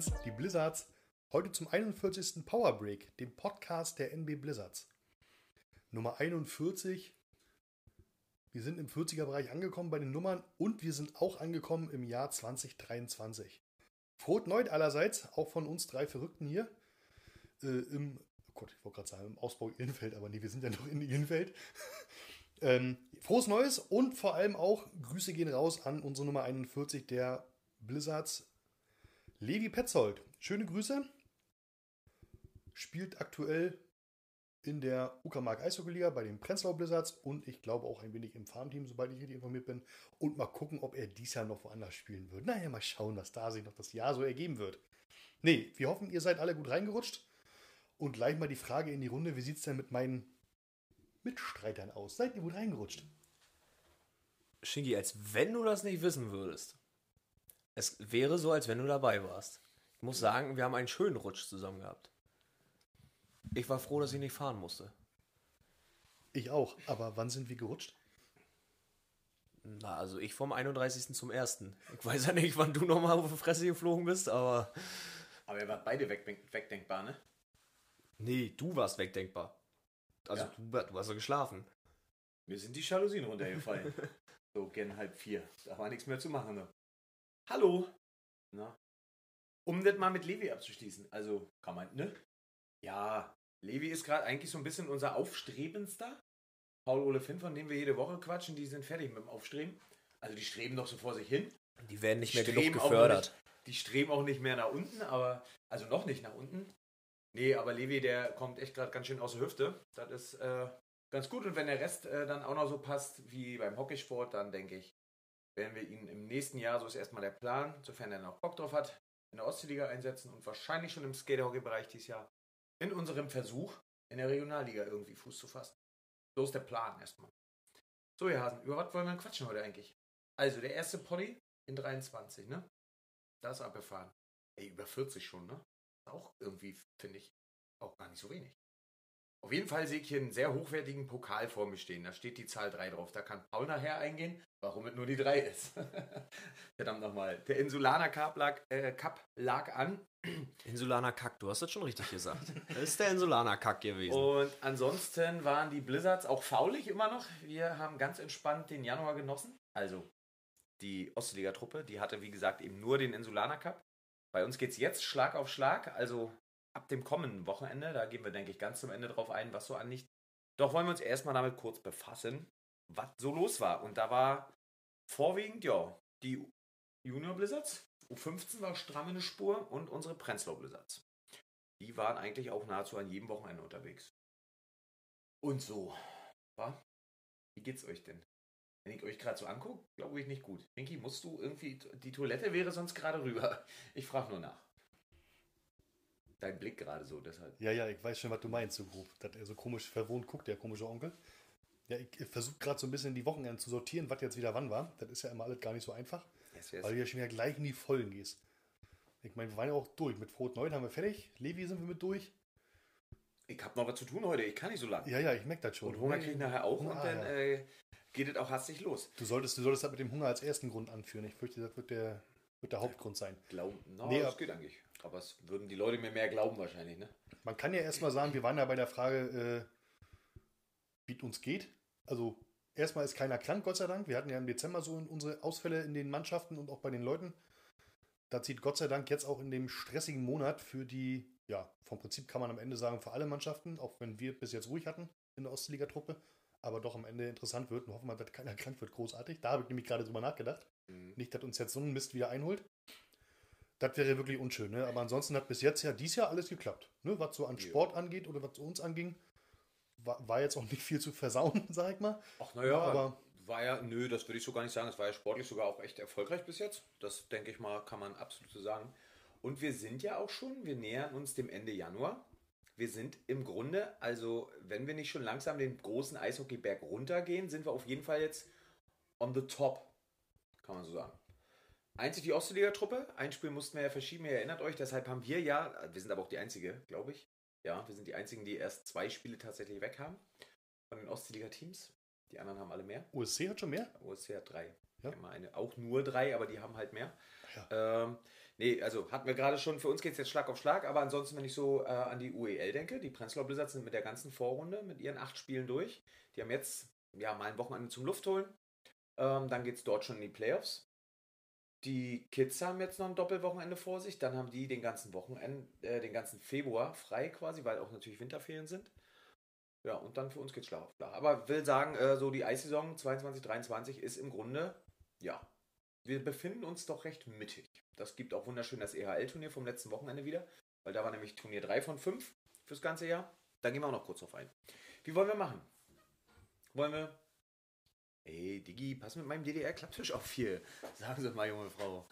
sind's, die Blizzards. Heute zum 41. Power Break, dem Podcast der NB Blizzards. Nummer 41. Wir sind im 40er-Bereich angekommen bei den Nummern und wir sind auch angekommen im Jahr 2023. Froht Neut allerseits, auch von uns drei Verrückten hier. Äh, Im, oh Gott, ich wollte gerade sagen, im Ausbau Innenfeld, aber nee, wir sind ja noch in Innenfeld. ähm, frohes Neues und vor allem auch Grüße gehen raus an unsere Nummer 41 der Blizzards, Levi Petzold. Schöne Grüße. Spielt aktuell in der Uckermark Eishockeyliga bei den Prenzlau Blizzards und ich glaube auch ein wenig im Farmteam, sobald ich richtig informiert bin. Und mal gucken, ob er dies Jahr noch woanders spielen wird. Naja, mal schauen, was da sich noch das Jahr so ergeben wird. Nee, wir hoffen, ihr seid alle gut reingerutscht. Und gleich mal die Frage in die Runde: Wie sieht es denn mit meinen Mitstreitern aus? Seid ihr gut reingerutscht? Shingi, als wenn du das nicht wissen würdest. Es wäre so, als wenn du dabei warst. Ich muss sagen, wir haben einen schönen Rutsch zusammen gehabt. Ich war froh, dass ich nicht fahren musste. Ich auch. Aber wann sind wir gerutscht? Na, also ich vom 31. zum 1. Ich weiß ja nicht, wann du nochmal auf die Fresse geflogen bist, aber. Aber ihr wart beide weg, wegdenkbar, ne? Nee, du warst wegdenkbar. Also Ja. du, du hast ja geschlafen. Mir sind die Jalousien runtergefallen. so gern halb vier. Da war nichts mehr zu machen. Ne? Hallo. Na? Um das mal mit Levi abzuschließen. Also, kann man, ne? Ja, Levi ist gerade eigentlich so ein bisschen unser Aufstrebendster. Paul Ole Finn, von dem wir jede Woche quatschen, die sind fertig mit dem Aufstreben. Also die streben doch so vor sich hin. Die werden nicht mehr Streben genug gefördert. Nicht, die streben auch nicht mehr nach unten, aber also noch nicht nach unten. Nee, aber Levi, der kommt echt gerade ganz schön aus der Hüfte. Das ist äh, ganz gut. Und wenn der Rest äh, dann auch noch so passt wie beim Hockeysport, dann denke ich, werden wir ihn im nächsten Jahr, so ist erstmal der Plan, sofern er noch Bock drauf hat, in der Ostseeliga einsetzen und wahrscheinlich schon im Skaterhockey-Bereich dieses Jahr in unserem Versuch, in der Regionalliga irgendwie Fuß zu fassen. So ist der Plan erstmal. So, ihr Hasen, über was wollen wir quatschen heute eigentlich? Also, der erste Poddy in 23, ne? Das abgefahren. Ey, über 40 schon, ne? Auch irgendwie, finde ich, auch gar nicht so wenig. Auf jeden Fall sehe ich hier einen sehr hochwertigen Pokal vor mir stehen. Da steht die Zahl 3 drauf. Da kann Paul nachher eingehen, warum es nur die 3 ist. Verdammt nochmal. Der Insulaner Cup lag, äh, Cup lag an. Insulaner Kack, du hast das schon richtig gesagt. Das ist der Insulaner Kack gewesen. Und ansonsten waren die Blizzards auch faulig immer noch. Wir haben ganz entspannt den Januar genossen. Also die Ostliga-Truppe, die hatte wie gesagt eben nur den Insulaner Cup. Bei uns geht es jetzt Schlag auf Schlag, also ab dem kommenden Wochenende. Da gehen wir, denke ich, ganz zum Ende drauf ein, was so anliegt. Doch wollen wir uns erstmal damit kurz befassen, was so los war. Und da war vorwiegend, ja, die Junior Blizzards. U15 war stramm in der Spur und unsere Prenzlau Blizzards. Die waren eigentlich auch nahezu an jedem Wochenende unterwegs. Und so, wa? Wie geht's euch denn? Wenn ich euch gerade so angucke, glaube ich nicht gut. Pinky, musst du irgendwie, die Toilette wäre sonst gerade rüber. Ich frage nur nach. Dein Blick gerade so, deshalb. Ja, ja, ich weiß schon, was du meinst, so grob. Dass er so komisch verwohnt guckt, der komische Onkel. Ja, ich versuche gerade so ein bisschen die Wochenenden zu sortieren, was jetzt wieder wann war. Das ist ja immer alles gar nicht so einfach, Yes, yes. weil du ja schon wieder gleich in die Vollen gehst. Ich meine, wir waren ja auch durch. Mit Frot 9 haben wir fertig. Levi sind wir mit durch. Ich habe noch was zu tun heute, ich kann nicht so lange. Ja, ja, ich merke das schon. Und Hunger kriege ich nachher auch Hunger, und dann ja. äh, geht es auch hastig los. Du solltest, du solltest das mit dem Hunger als ersten Grund anführen. Ich fürchte, das wird der, wird der Hauptgrund sein. Glauben, no, Nee, das geht eigentlich. Aber es würden die Leute mir mehr glauben wahrscheinlich, ne? Man kann ja erstmal sagen, wir waren ja bei der Frage, äh, wie es uns geht. Also, erstmal ist keiner krank, Gott sei Dank. Wir hatten ja im Dezember so unsere Ausfälle in den Mannschaften und auch bei den Leuten. Das sieht Gott sei Dank jetzt auch in dem stressigen Monat für die, ja, vom Prinzip kann man am Ende sagen, für alle Mannschaften, auch wenn wir bis jetzt ruhig hatten in der Ostliga-Truppe, aber doch am Ende interessant wird und hoffen wir, dass keiner krank wird. Großartig. Da habe ich nämlich gerade drüber nachgedacht. Mhm. Nicht, dass uns jetzt so ein Mist wieder einholt. Das wäre wirklich unschön, ne? Aber ansonsten hat bis jetzt ja dies Jahr alles geklappt. Ne? Was so an Jo. Sport angeht oder was uns anging, war, war jetzt auch nicht viel zu versauen, sag ich mal. Ach naja, Ja, aber- war ja, nö, das würde ich so gar nicht sagen. Es war ja sportlich sogar auch echt erfolgreich bis jetzt. Das denke ich mal, kann man absolut so sagen. Und wir sind ja auch schon, wir nähern uns dem Ende Januar. Wir sind im Grunde, also wenn wir nicht schon langsam den großen Eishockeyberg runtergehen, sind wir auf jeden Fall jetzt on the top, kann man so sagen. Einzig die Ostliga-Truppe, ein Spiel mussten wir ja verschieben, ihr erinnert euch, deshalb haben wir ja, wir sind aber auch die Einzige, glaube ich. Ja, wir sind die Einzigen, die erst zwei Spiele tatsächlich weg haben von den Ostliga-Teams. Die anderen haben alle mehr. OSC hat schon mehr? OSC hat drei. Ja. Eine, auch nur drei, aber die haben halt mehr. Ähm, nee, also hatten wir gerade schon, für uns geht es jetzt Schlag auf Schlag, aber ansonsten, wenn ich so äh, an die UEL denke, die Prenzlauer Blizzards sind mit der ganzen Vorrunde, mit ihren acht Spielen durch. Die haben jetzt ja mal ein Wochenende zum Luft holen. Ähm, dann geht es dort schon in die Playoffs. Die Kids haben jetzt noch ein Doppelwochenende vor sich. Dann haben die den ganzen Wochenende, äh, den ganzen Februar frei quasi, weil auch natürlich Winterferien sind. Ja, und dann für uns geht's Schlag auf Schlag. Aber will sagen, äh, so die Eissaison 22, 23 ist im Grunde, ja, wir befinden uns doch recht mittig. Das gibt auch wunderschön das EHL-Turnier vom letzten Wochenende wieder, weil da war nämlich Turnier 3 von 5 fürs ganze Jahr. Da gehen wir auch noch kurz drauf ein. Wie wollen wir machen? Wollen wir. Ey, Digi, pass mit meinem DDR-Klapptisch auf hier. Sagen Sie mal, junge Frau.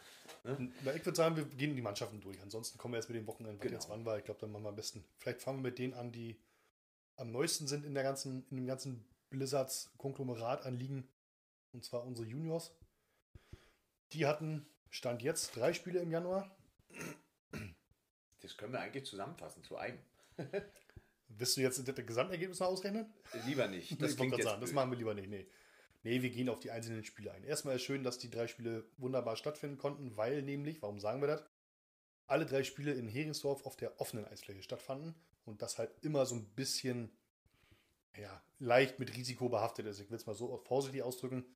Na, ich würde sagen, wir gehen die Mannschaften durch. Ansonsten kommen wir jetzt mit dem Wochenende, was Genau. jetzt wann war. Ich glaube, dann machen wir am besten. Vielleicht fangen wir mit denen an, die am neuesten sind in der ganzen, in dem ganzen Blizzards-Konglomerat an Ligen. Und zwar unsere Juniors. Die hatten, Stand jetzt, drei Spiele im Januar. Das können wir eigentlich zusammenfassen zu einem. Willst du jetzt das Gesamtergebnis noch ausrechnen? Lieber nicht. Das, Das sagen, das blöd. machen wir lieber nicht. Nee. nee, wir gehen auf die einzelnen Spiele ein. Erstmal ist schön, dass die drei Spiele wunderbar stattfinden konnten, weil nämlich, warum sagen wir das? Alle drei Spiele in Heringsdorf auf der offenen Eisfläche stattfanden und das halt immer so ein bisschen ja, leicht mit Risiko behaftet ist. Ich will es mal so vorsichtig ausdrücken,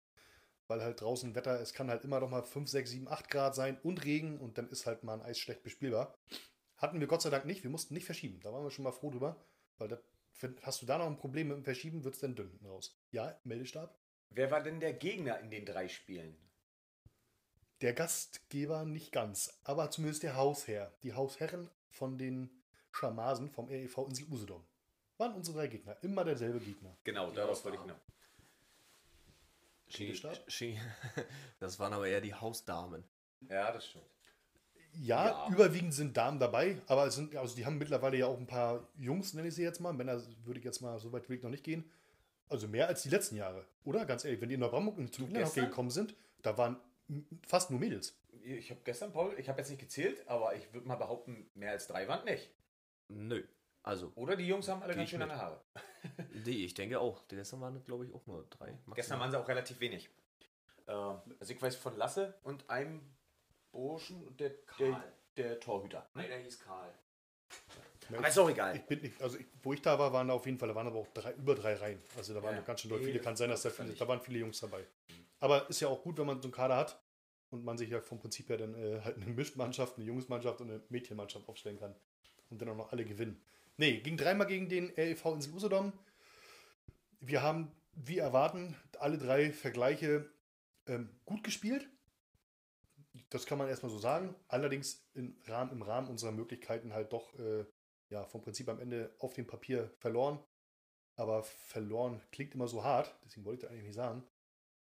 weil halt draußen Wetter, es kann halt immer noch mal 5, 6, 7, 8 Grad sein und Regen und dann ist halt mal ein Eis schlecht bespielbar. Hatten wir Gott sei Dank nicht, wir mussten nicht verschieben. Da waren wir schon mal froh drüber, weil das, hast du da noch ein Problem mit dem Verschieben, wird es dann dünn raus. Ja, Meldestab. Wer war denn der Gegner in den drei Spielen? Der Gastgeber nicht ganz, aber zumindest der Hausherr. Die Hausherren von den Schamasen vom REV Insel Usedom. Waren unsere drei Gegner. Immer derselbe Gegner. Genau, darauf Hausdamen. wollte ich hinaus. Schiedestab? Schi- Das waren aber eher die Hausdamen. Ja, das stimmt. Ja, Ja. überwiegend sind Damen dabei, aber es sind, also die haben mittlerweile ja auch ein paar Jungs, nenne ich sie jetzt mal. Männer würde ich jetzt mal, so weit will ich noch nicht gehen. Also mehr als die letzten Jahre. Oder? Ganz ehrlich, wenn die in Neubrandenburg zum Kinderhockey gestern? gekommen sind, da waren fast nur Mädels. Ich habe gestern, Paul, ich habe jetzt nicht gezählt, aber ich würde mal behaupten, mehr als drei waren nicht. Nö. Also, Oder die Jungs haben alle ganz schön lange Haare. die, ich denke auch. Die gestern waren, glaube ich, auch nur drei. Gestern maximal. waren sie auch relativ wenig. Ähm, also ich weiß von Lasse und einem Burschen und der, der, Karl. der Torhüter. Nein, der hieß Karl. Aber ist auch egal. Ich bin nicht, also ich, wo ich da war, waren da auf jeden Fall, da waren aber auch drei, über drei Reihen. Also da waren Ja, noch ganz schön doll nee, viele. Kann sein, dass da, viele, da waren viele Jungs dabei. Aber ist ja auch gut, wenn man so einen Kader hat und man sich ja vom Prinzip her dann äh, halt eine Mischmannschaft, eine Jungsmannschaft und eine Mädchenmannschaft aufstellen kann. Und dann auch noch alle gewinnen. Nee, ging dreimal gegen den REV Insel Usedom. Wir haben, wie erwarten, alle drei Vergleiche ähm, gut gespielt. Das kann man erstmal so sagen. Allerdings im Rahmen, im Rahmen unserer Möglichkeiten halt doch äh, ja, vom Prinzip am Ende auf dem Papier verloren. Aber verloren klingt immer so hart, deswegen wollte ich das eigentlich nicht sagen.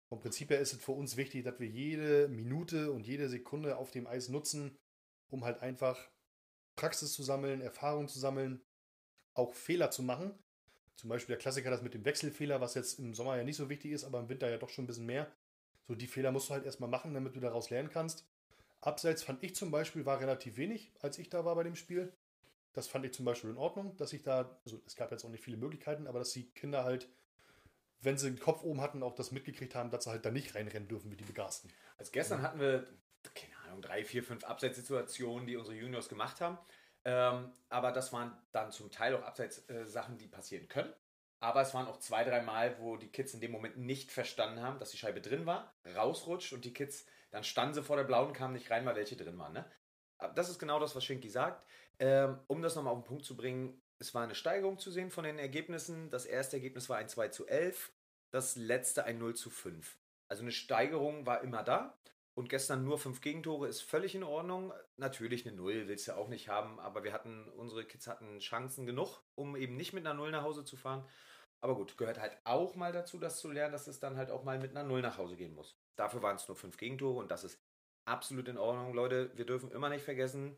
Vom Prinzip her ist es für uns wichtig, dass wir jede Minute und jede Sekunde auf dem Eis nutzen, um halt einfach Praxis zu sammeln, Erfahrung zu sammeln, auch Fehler zu machen. Zum Beispiel der Klassiker, das mit dem Wechselfehler, was jetzt im Sommer ja nicht so wichtig ist, aber im Winter ja doch schon ein bisschen mehr. So, die Fehler musst du halt erstmal machen, damit du daraus lernen kannst. Abseits fand ich zum Beispiel war relativ wenig, als ich da war bei dem Spiel. Das fand ich zum Beispiel in Ordnung, dass ich da, also es gab jetzt auch nicht viele Möglichkeiten, aber dass die Kinder halt, wenn sie den Kopf oben hatten, auch das mitgekriegt haben, dass sie halt da nicht reinrennen dürfen wie die Begasten. Also gestern hatten wir, keine Ahnung, drei, vier, fünf Abseitssituationen, die unsere Juniors gemacht haben. Ähm, aber das waren dann zum Teil auch Abseits-Sachen, die passieren können. Aber es waren auch zwei, drei Mal, wo die Kids in dem Moment nicht verstanden haben, dass die Scheibe drin war, rausrutscht und die Kids, dann standen sie vor der blauen, kamen nicht rein, weil welche drin waren. Ne? Aber Das ist genau das, was Schinky sagt. Ähm, um das nochmal auf den Punkt zu bringen, es war eine Steigerung zu sehen von den Ergebnissen. Das erste Ergebnis war ein 2 zu 11, das letzte ein 0 zu 5. Also eine Steigerung war immer da. Und gestern nur fünf Gegentore ist völlig in Ordnung. Natürlich eine Null willst du auch nicht haben, aber wir hatten, unsere Kids hatten Chancen genug, um eben nicht mit einer Null nach Hause zu fahren. Aber gut, gehört halt auch mal dazu, das zu lernen, dass es dann halt auch mal mit einer Null nach Hause gehen muss. Dafür waren es nur fünf Gegentore und das ist absolut in Ordnung, Leute. Wir dürfen immer nicht vergessen,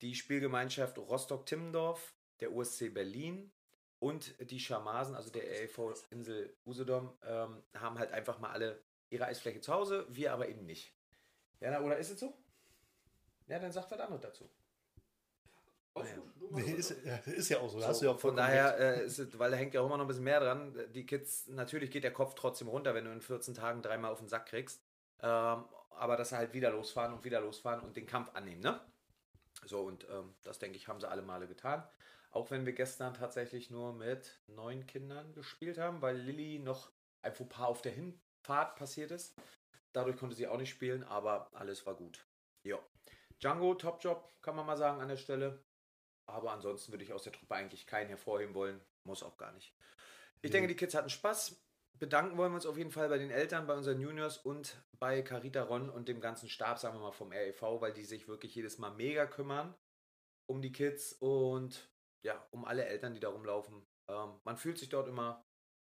die Spielgemeinschaft Rostock-Timmendorf, der USC Berlin und die Schamasen, also der REV Insel Usedom, ähm, haben halt einfach mal alle ihre Eisfläche zu Hause, wir aber eben nicht. Ja, na, oder ist es so? Ja, dann sagt was anderes dazu. Nee, ist, ja, ist ja auch so. So, hast du ja von daher, äh, ist es, weil da hängt ja auch immer noch ein bisschen mehr dran. Die Kids, natürlich geht der Kopf trotzdem runter, wenn du in 14 Tagen dreimal auf den Sack kriegst. Ähm, aber dass sie halt wieder losfahren und wieder losfahren und den Kampf annehmen, ne? So, und ähm, das denke ich, haben sie alle Male getan. Auch wenn wir gestern tatsächlich nur mit neun Kindern gespielt haben, weil Lilly noch ein Fauxpas auf der Hinfahrt passiert ist. Dadurch konnte sie auch nicht spielen, aber alles war gut. Ja. Django, Topjob, kann man mal sagen an der Stelle. Aber ansonsten würde ich aus der Truppe eigentlich keinen hervorheben wollen. Muss auch gar nicht. Ich Ja. denke, die Kids hatten Spaß. Bedanken wollen wir uns auf jeden Fall bei den Eltern, bei unseren Juniors und bei Carita Ron und dem ganzen Stab, sagen wir mal, vom REV, weil die sich wirklich jedes Mal mega kümmern um die Kids und ja, um alle Eltern, die da rumlaufen. Ähm, man fühlt sich dort immer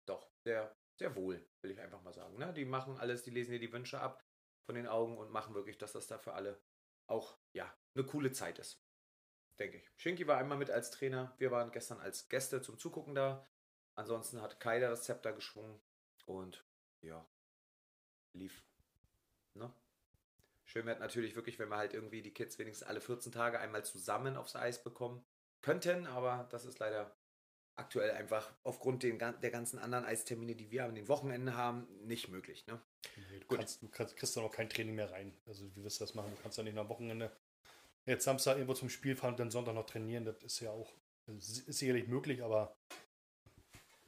doch sehr, sehr wohl, will ich einfach mal sagen. Ne? Die machen alles, die lesen dir die Wünsche ab von den Augen und machen wirklich, dass das da für alle auch ja, eine coole Zeit ist. Denke ich. Shinky war einmal mit als Trainer. Wir waren gestern als Gäste zum Zugucken da. Ansonsten hat Kaida das Zepter geschwungen und ja, lief. Ne? Schön wäre natürlich wirklich, wenn wir halt irgendwie die Kids wenigstens alle 14 Tage einmal zusammen aufs Eis bekommen könnten, aber das ist leider aktuell einfach aufgrund den, der ganzen anderen Eistermine, die wir an den Wochenenden haben, nicht möglich. Ne? Nee, du, Gut. kannst, du kannst, kriegst dann auch kein Training mehr rein. Also wie wirst du das machen? Du kannst dann nicht am Wochenende jetzt Samstag irgendwo zum Spiel fahren und dann Sonntag noch trainieren. Das ist ja auch ist sicherlich möglich, aber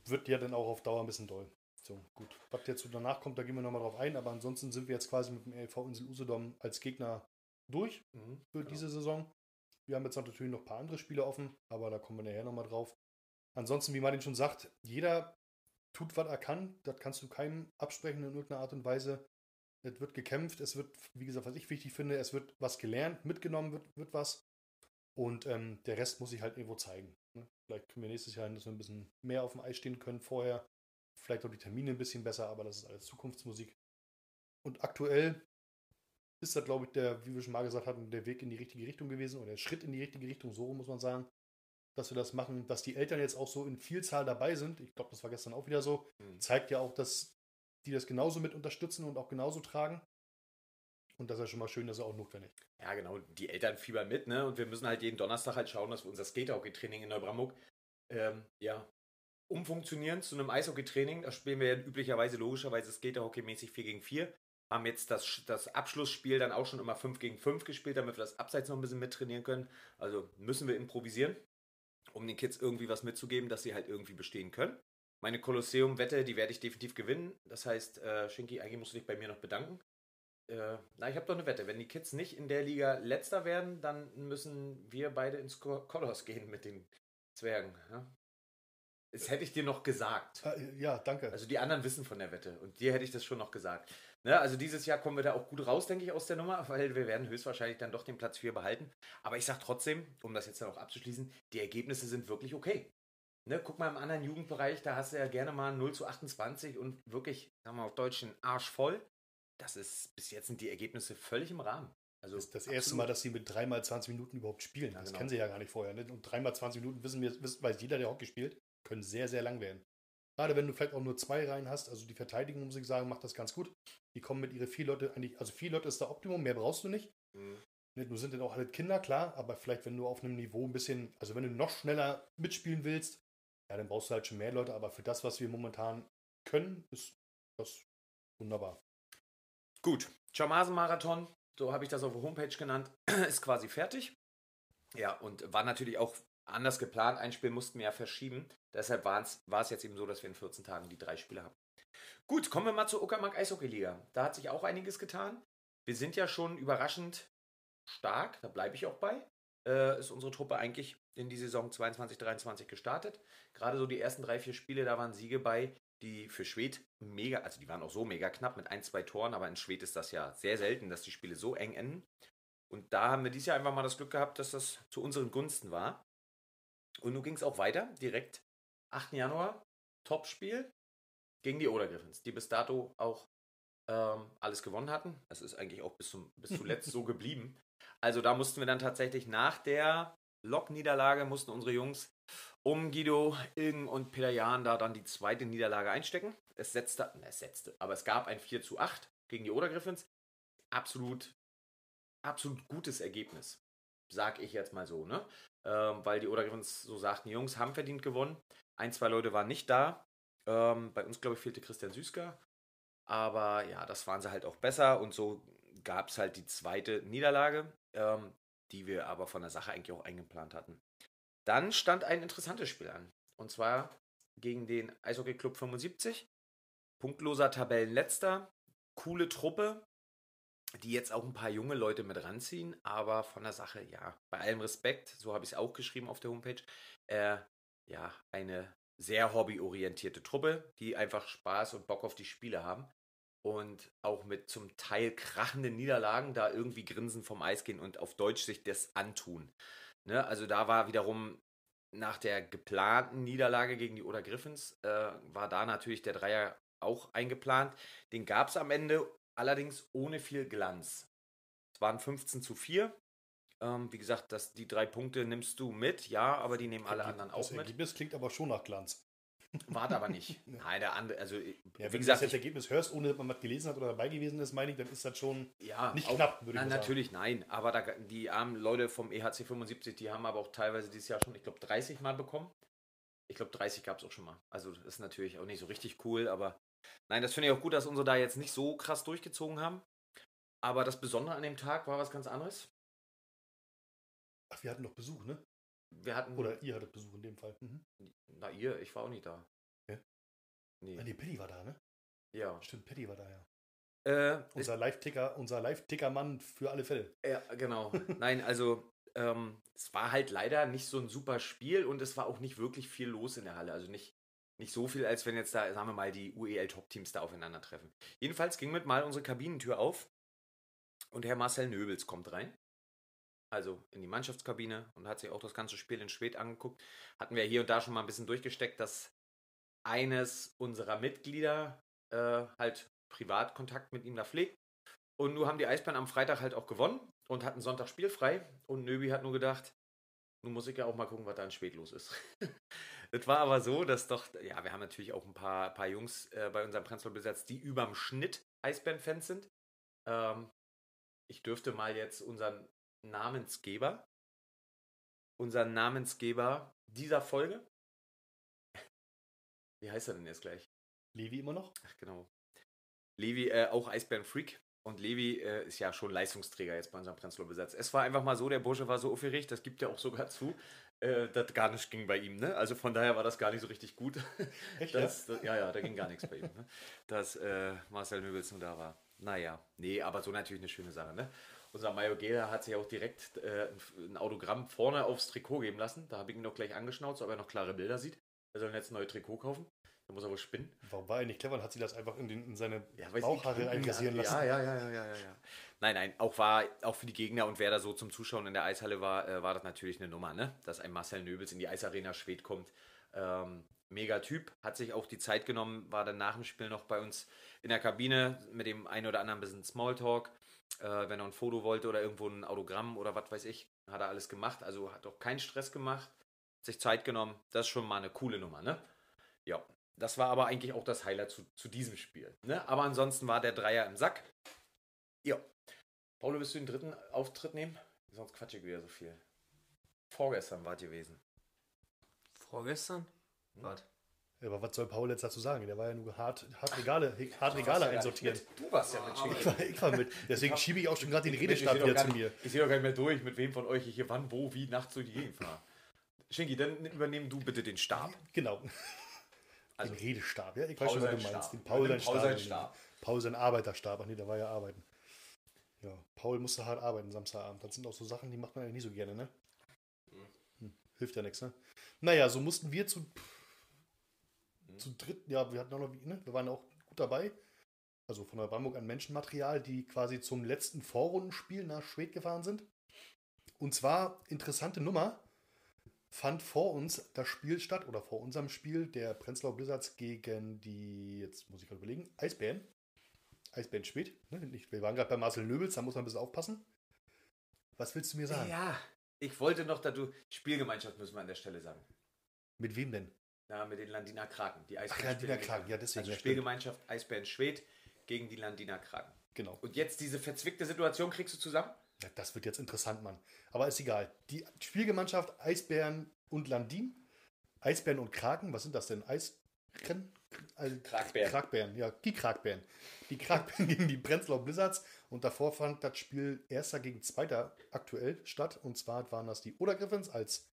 wird ja dann auch auf Dauer ein bisschen doll. So, gut. Was jetzt so danach kommt, da gehen wir nochmal drauf ein, aber ansonsten sind wir jetzt quasi mit dem LV Insel Usedom als Gegner durch für Genau. diese Saison. Wir haben jetzt natürlich noch ein paar andere Spiele offen, aber da kommen wir nachher nochmal drauf. Ansonsten, wie Martin schon sagt, jeder tut, was er kann. Das kannst du keinem absprechen in irgendeiner Art und Weise. Es wird gekämpft, es wird, wie gesagt, was ich wichtig finde, es wird was gelernt, mitgenommen wird, wird was. Und ähm, der Rest muss sich halt irgendwo zeigen. Ne? Vielleicht können wir nächstes Jahr, dass wir ein bisschen mehr auf dem Eis stehen können vorher. Vielleicht auch die Termine ein bisschen besser, aber das ist alles Zukunftsmusik. Und aktuell ist das, glaube ich, der, wie wir schon mal gesagt hatten, der Weg in die richtige Richtung gewesen oder der Schritt in die richtige Richtung, so muss man sagen, dass wir das machen, dass die Eltern jetzt auch so in Vielzahl dabei sind. Ich glaube, das war gestern auch wieder so. Mhm. Zeigt ja auch, dass die das genauso mit unterstützen und auch genauso tragen. Und das ist ja schon mal schön, das ist auch notwendig. Ja, genau, die Eltern fiebern mit, ne? Und wir müssen halt jeden Donnerstag halt schauen, dass wir unser Skaterhockey-Training in Neubrandenburg ähm, ja, umfunktionieren zu einem Eishockey-Training. Da spielen wir ja üblicherweise logischerweise Skaterhockey-mäßig 4 gegen 4. Haben jetzt das, das Abschlussspiel dann auch schon immer 5 gegen 5 gespielt, damit wir das Abseits noch ein bisschen mittrainieren können. Also müssen wir improvisieren, um den Kids irgendwie was mitzugeben, dass sie halt irgendwie bestehen können. Meine Kolosseum-Wette, die werde ich definitiv gewinnen. Das heißt, äh, Shinky, eigentlich musst du dich bei mir noch bedanken. Äh, na, ich habe doch eine Wette. Wenn die Kids nicht in der Liga letzter werden, dann müssen wir beide ins Colors gehen mit den Zwergen. Ja? Das hätte ich dir noch gesagt. Äh, ja, danke. Also die anderen wissen von der Wette und dir hätte ich das schon noch gesagt. Ne, also dieses Jahr kommen wir da auch gut raus, denke ich, aus der Nummer, weil wir werden höchstwahrscheinlich dann doch den Platz 4 behalten. Aber ich sage trotzdem, um das jetzt dann auch abzuschließen, die Ergebnisse sind wirklich okay. Ne, guck mal im anderen Jugendbereich, da hast du ja gerne mal 0 zu 28 und wirklich, sagen wir auf Deutsch, einen Arsch voll. Das ist, bis jetzt sind die Ergebnisse völlig im Rahmen. Also das ist das erste. Mal, dass sie mit dreimal 20 Minuten überhaupt spielen. Das genau. kennen sie ja gar nicht vorher. Ne? Und dreimal 20 Minuten wissen wir, wissen, weiß jeder, der Hockey spielt, können sehr, sehr lang werden. Gerade wenn du vielleicht auch nur zwei Reihen hast, also die Verteidigung, muss ich sagen, macht das ganz gut. Die kommen mit ihre vier Leute eigentlich, also vier Leute ist da Optimum, mehr brauchst du nicht. Mhm. Ne, Du sind dann auch alle Kinder, klar, aber vielleicht, wenn du auf einem Niveau ein bisschen, also wenn du noch schneller mitspielen willst, ja, dann brauchst du halt schon mehr Leute, aber für das, was wir momentan können, ist das wunderbar. Gut, Chamasen-Marathon, so habe ich das auf der Homepage genannt, ist quasi fertig. Ja, und war natürlich auch anders geplant. Ein Spiel mussten wir ja verschieben. Deshalb war es jetzt eben so, dass wir in 14 Tagen die drei Spiele haben. Gut, kommen wir mal zur Uckermark Eishockey-Liga. Da hat sich auch einiges getan. Wir sind ja schon überraschend stark, da bleibe ich auch bei. Äh, ist unsere Truppe eigentlich in die Saison 22-23 gestartet. Gerade so die ersten drei, vier Spiele, da waren Siege bei, die für Schwed mega, also die waren auch so mega knapp mit ein, zwei Toren, aber in Schwed ist das ja sehr selten, dass die Spiele so eng enden. Und da haben wir dieses Jahr einfach mal das Glück gehabt, dass das zu unseren Gunsten war. Und nun ging es auch weiter, direkt 8. Januar, Topspiel gegen die Oder Griffins, die bis dato auch ähm, alles gewonnen hatten. Es ist eigentlich auch bis, zum, bis zuletzt so geblieben. Also da mussten wir dann tatsächlich nach der Lok-Niederlage mussten unsere Jungs um Guido, Ilgen und Peter Jahn da dann die zweite Niederlage einstecken. Es setzte, ne, es setzte, aber es gab ein 4 zu 8 gegen die Oder Griffins. Absolut, absolut gutes Ergebnis. Sag ich jetzt mal so, ne? Ähm, weil die Oder Griffins so sagten, die Jungs haben verdient gewonnen. Ein, zwei Leute waren nicht da. Ähm, bei uns, glaube ich, fehlte Christian Süßker. Aber ja, das waren sie halt auch besser und so gab es halt die zweite Niederlage, ähm, die wir aber von der Sache eigentlich auch eingeplant hatten. Dann stand ein interessantes Spiel an. Und zwar gegen den Eishockey Club 75. Punktloser Tabellenletzter. Coole Truppe, die jetzt auch ein paar junge Leute mit ranziehen, aber von der Sache, ja, bei allem Respekt, so habe ich es auch geschrieben auf der Homepage, äh, ja, eine sehr hobbyorientierte Truppe, die einfach Spaß und Bock auf die Spiele haben und auch mit zum Teil krachenden Niederlagen da irgendwie grinsen vom Eis gehen und auf Deutsch sich das antun. Ne? Also da war wiederum nach der geplanten Niederlage gegen die Oder Griffins, äh, war da natürlich der Dreier auch eingeplant. Den gab es am Ende allerdings ohne viel Glanz. Es waren 15 zu 4. Ähm, wie gesagt, das, die drei Punkte nimmst du mit, ja, aber die nehmen alle anderen auch das mit. Ergebnis klingt aber schon nach Glanz. Wart aber nicht. Nein, der andere, also Ja, wie wenn du gesagt, das Ergebnis hörst, ohne dass man was gelesen hat oder dabei gewesen ist, meine ich, dann ist das schon ja, nicht auch- knapp, würde ich Nein, mal sagen. natürlich nein. Aber da, die armen Leute vom EHC 75, die haben aber auch teilweise dieses Jahr schon, ich glaube, 30 Mal bekommen. Ich glaube, 30 gab es auch schon mal. Also das ist natürlich auch nicht so richtig cool, aber nein, das finde ich auch gut, dass unsere da jetzt nicht so krass durchgezogen haben. Aber das Besondere an dem Tag war was ganz anderes. Ach, wir hatten doch Besuch, ne? Wir hatten. Oder ihr hattet Besuch in dem Fall. Mhm. Na, ihr, ich war auch nicht da. Ja? Nee. Ah, nee, Patty war da, ne? Ja. Stimmt, Patty war da, ja. Äh, Unser Live-Ticker, unser Live-Ticker-Mann für alle Fälle. Ja, genau. Nein, also ähm, es war halt leider nicht so ein super Spiel und es war auch nicht wirklich viel los in der Halle. Also nicht, nicht so viel, als wenn jetzt da, sagen wir mal, die UEL-Top-Teams da aufeinandertreffen. Jedenfalls ging mit mal unsere Kabinentür auf und Herr Marcel Nöbels kommt rein. Also in die Mannschaftskabine und hat sich auch das ganze Spiel in Schwed angeguckt. Hatten wir hier und da schon mal ein bisschen durchgesteckt, dass eines unserer Mitglieder äh, halt Privatkontakt mit ihm da pflegt. Und nur haben die Eisbären am Freitag halt auch gewonnen und hatten Sonntag spielfrei. Und Nöbi hat nur gedacht, nun muss ich ja auch mal gucken, was da in Spät los ist. Es war aber so, dass doch, ja, wir haben natürlich auch ein paar, paar Jungs äh, bei unserem Prenzlau besetzt, die überm Schnitt Eisbären-Fans sind. Ähm, ich dürfte mal jetzt unseren Namensgeber, unseren Namensgeber dieser Folge, wie heißt er denn jetzt gleich? Levi immer noch? Ach, genau. Levi, äh, auch Eisbären-Freak. Und Levi äh, ist ja schon Leistungsträger jetzt bei unserem Prenzlau-Besatz. Es war einfach mal so, der Bursche war so aufgeregt, das gibt er auch sogar zu, äh, dass gar nichts ging bei ihm. Ne? Also von daher war das gar nicht so richtig gut. Echt, Das, das, ja, ja, da ging gar nichts bei ihm. Ne? Dass äh, Marcel Nöbels nur da war. Naja, nee, aber so natürlich eine schöne Sache. Ne? Unser Mayo Gera hat sich auch direkt äh, ein- ein Autogramm vorne aufs Trikot geben lassen. Da habe ich ihn noch gleich angeschnauzt, ob er noch klare Bilder sieht. Er soll jetzt ein neues Trikot kaufen. Da muss er wohl spinnen. Warum war er nicht clever und hat sie das einfach in, den, in seine Ja, Bauchhaare eingrasieren lassen? Ja, ja, ja, ja, ja, ja. Nein, nein, auch war auch für die Gegner und wer da so zum Zuschauen in der Eishalle war, äh, war das natürlich eine Nummer, ne? Dass ein Marcel Nöbels in die Eisarena Schwed kommt. Ähm, mega Typ, hat sich auch die Zeit genommen, war dann nach dem Spiel noch bei uns in der Kabine mit dem einen oder anderen bisschen Smalltalk. Äh, wenn er ein Foto wollte oder irgendwo ein Autogramm oder was weiß ich, hat er alles gemacht. Also hat auch keinen Stress gemacht, hat sich Zeit genommen. Das ist schon mal eine coole Nummer, ne? Ja, das war aber eigentlich auch das Highlight zu, zu diesem Spiel. Ne? Aber ansonsten war der Dreier im Sack. Ja. Paulo, willst du den dritten Auftritt nehmen? Sonst quatsche ich wieder so viel. Vorgestern war gewesen. Vorgestern? Hm? Was? Ja, aber was soll Paul jetzt dazu sagen? Der war ja nur hart, hart Regale, hart Regale einsortieren. Du warst ja mit Ich war, ich war mit. Deswegen schiebe ich auch schon gerade den Redestab wieder zu mir. nicht- ich sehe doch gar nicht mehr durch, mit wem von euch ich hier wann, wo, wie nachts durch die Gegend fahre. Schinki, dann übernehmen du bitte den Stab. Genau. Also, den Redestab, ja? Ich weiß schon, was du meinst. Den Paul Nimm sein Paul Stab. Paul sein Arbeiterstab. Ach nee, da war ja arbeiten. Ja, Paul musste hart arbeiten Samstagabend. Das sind auch so Sachen, die macht man eigentlich nie so gerne, ne? Hm, hilft ja nichts, ne? Naja, so mussten wir zu, zu dritt, ja, wir hatten auch noch, ne? Wir waren auch gut dabei. Also von der Bamberg an Menschenmaterial, die quasi zum letzten Vorrundenspiel nach Schwed gefahren sind. Und zwar, interessante Nummer, fand vor uns das Spiel statt, oder vor unserem Spiel, der Prenzlau Blizzards gegen die, jetzt muss ich gerade überlegen, Eisbären. Eisbären Schwed. Ne? Wir waren gerade bei Marcel Nöbels, da muss man ein bisschen aufpassen. Was willst du mir sagen? ja, ich wollte noch, dass du Spielgemeinschaft müssen wir an der Stelle sagen. Mit wem denn? Ja, mit den Landiner Kraken. Die Ach, Eisbären Landiner spielen Kraken, ja, deswegen. Also ja, stimmt. Spielgemeinschaft Eisbären Schwed gegen die Landiner Kraken. Genau. Und jetzt diese verzwickte Situation kriegst du zusammen? Das wird jetzt interessant, Mann. Aber ist egal. Die Spielgemeinschaft Eisbären und Landin. Eisbären und Kraken, was sind das denn? Eisrennen? also Kragbären. Kragbären, ja, die Kragbären. Die Kragbären gegen die Prenzlau Blizzards. Und davor fand das Spiel erster gegen zweiter aktuell statt. Und zwar waren das die Oder Griffins als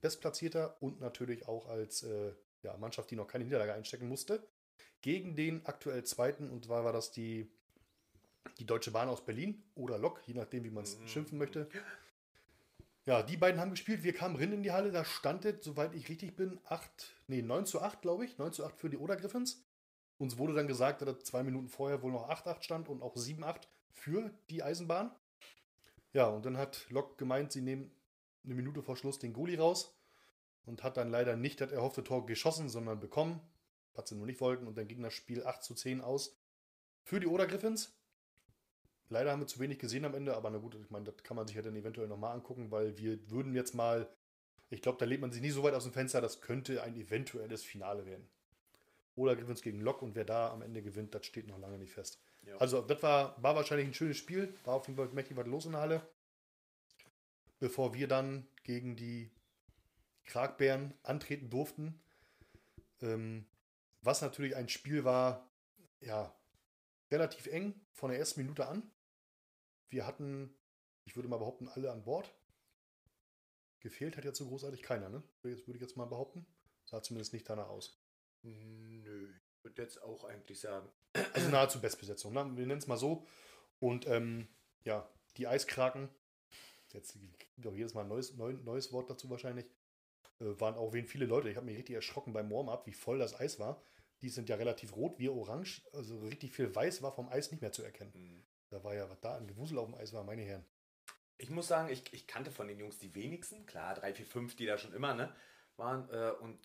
Bestplatzierter und natürlich auch als äh, ja, Mannschaft, die noch keine Niederlage einstecken musste. Gegen den aktuell zweiten, und zwar war das die, die Deutsche Bahn aus Berlin oder Lok, je nachdem, wie man es Mhm. schimpfen möchte. Ja, die beiden haben gespielt. Wir kamen rein in die Halle. Da stand es, soweit ich richtig bin, 8, nee, 9 zu 8, glaube ich. 9 zu 8 für die Oder Griffins. Uns wurde dann gesagt, dass zwei Minuten vorher wohl noch 8-8 stand und auch 7-8 für die Eisenbahn. Ja, und dann hat Lok gemeint, sie nehmen eine Minute vor Schluss den Goalie raus und hat dann leider nicht das erhoffte Tor geschossen, sondern bekommen, was sie nur nicht wollten. Und dann ging das Spiel 8 zu 10 aus für die Oder Griffins. Leider haben wir zu wenig gesehen am Ende, aber na gut, ich meine, das kann man sich ja dann eventuell nochmal angucken, weil wir würden jetzt mal, ich glaube, da lebt man sich nicht so weit aus dem Fenster, das könnte ein eventuelles Finale werden. Oder Griffins gegen Lok und wer da am Ende gewinnt, das steht noch lange nicht fest. Ja. Also, das war, war wahrscheinlich ein schönes Spiel, war auf jeden Fall mächtig was los in der Halle. Bevor wir dann gegen die Kragbären antreten durften. Ähm, was natürlich ein Spiel war, ja, relativ eng von der ersten Minute an. Wir hatten, ich würde mal behaupten, alle an Bord. Gefehlt hat jetzt so großartig keiner, ne? Würde ich- würde ich jetzt mal behaupten. Sah zumindest nicht danach aus. Nö, ich würde jetzt auch eigentlich sagen. Also nahezu Bestbesetzung, ne? wir nennen es mal so. Und ähm, ja, die Eiskraken, jetzt gibt auch jedes Mal ein neues, neu, neues Wort dazu wahrscheinlich, äh, waren auch wen viele Leute. Ich habe mich richtig erschrocken beim Warm-up, wie voll das Eis war. Die sind ja relativ rot, wir orange. Also richtig viel Weiß war vom Eis nicht mehr zu erkennen. Hm. Da war ja, was da an Gewusel auf dem Eis war, meine Herren. Ich muss sagen, ich, ich kannte von den Jungs die wenigsten. Klar, drei, vier, fünf, die da schon immer ne, waren. Äh, und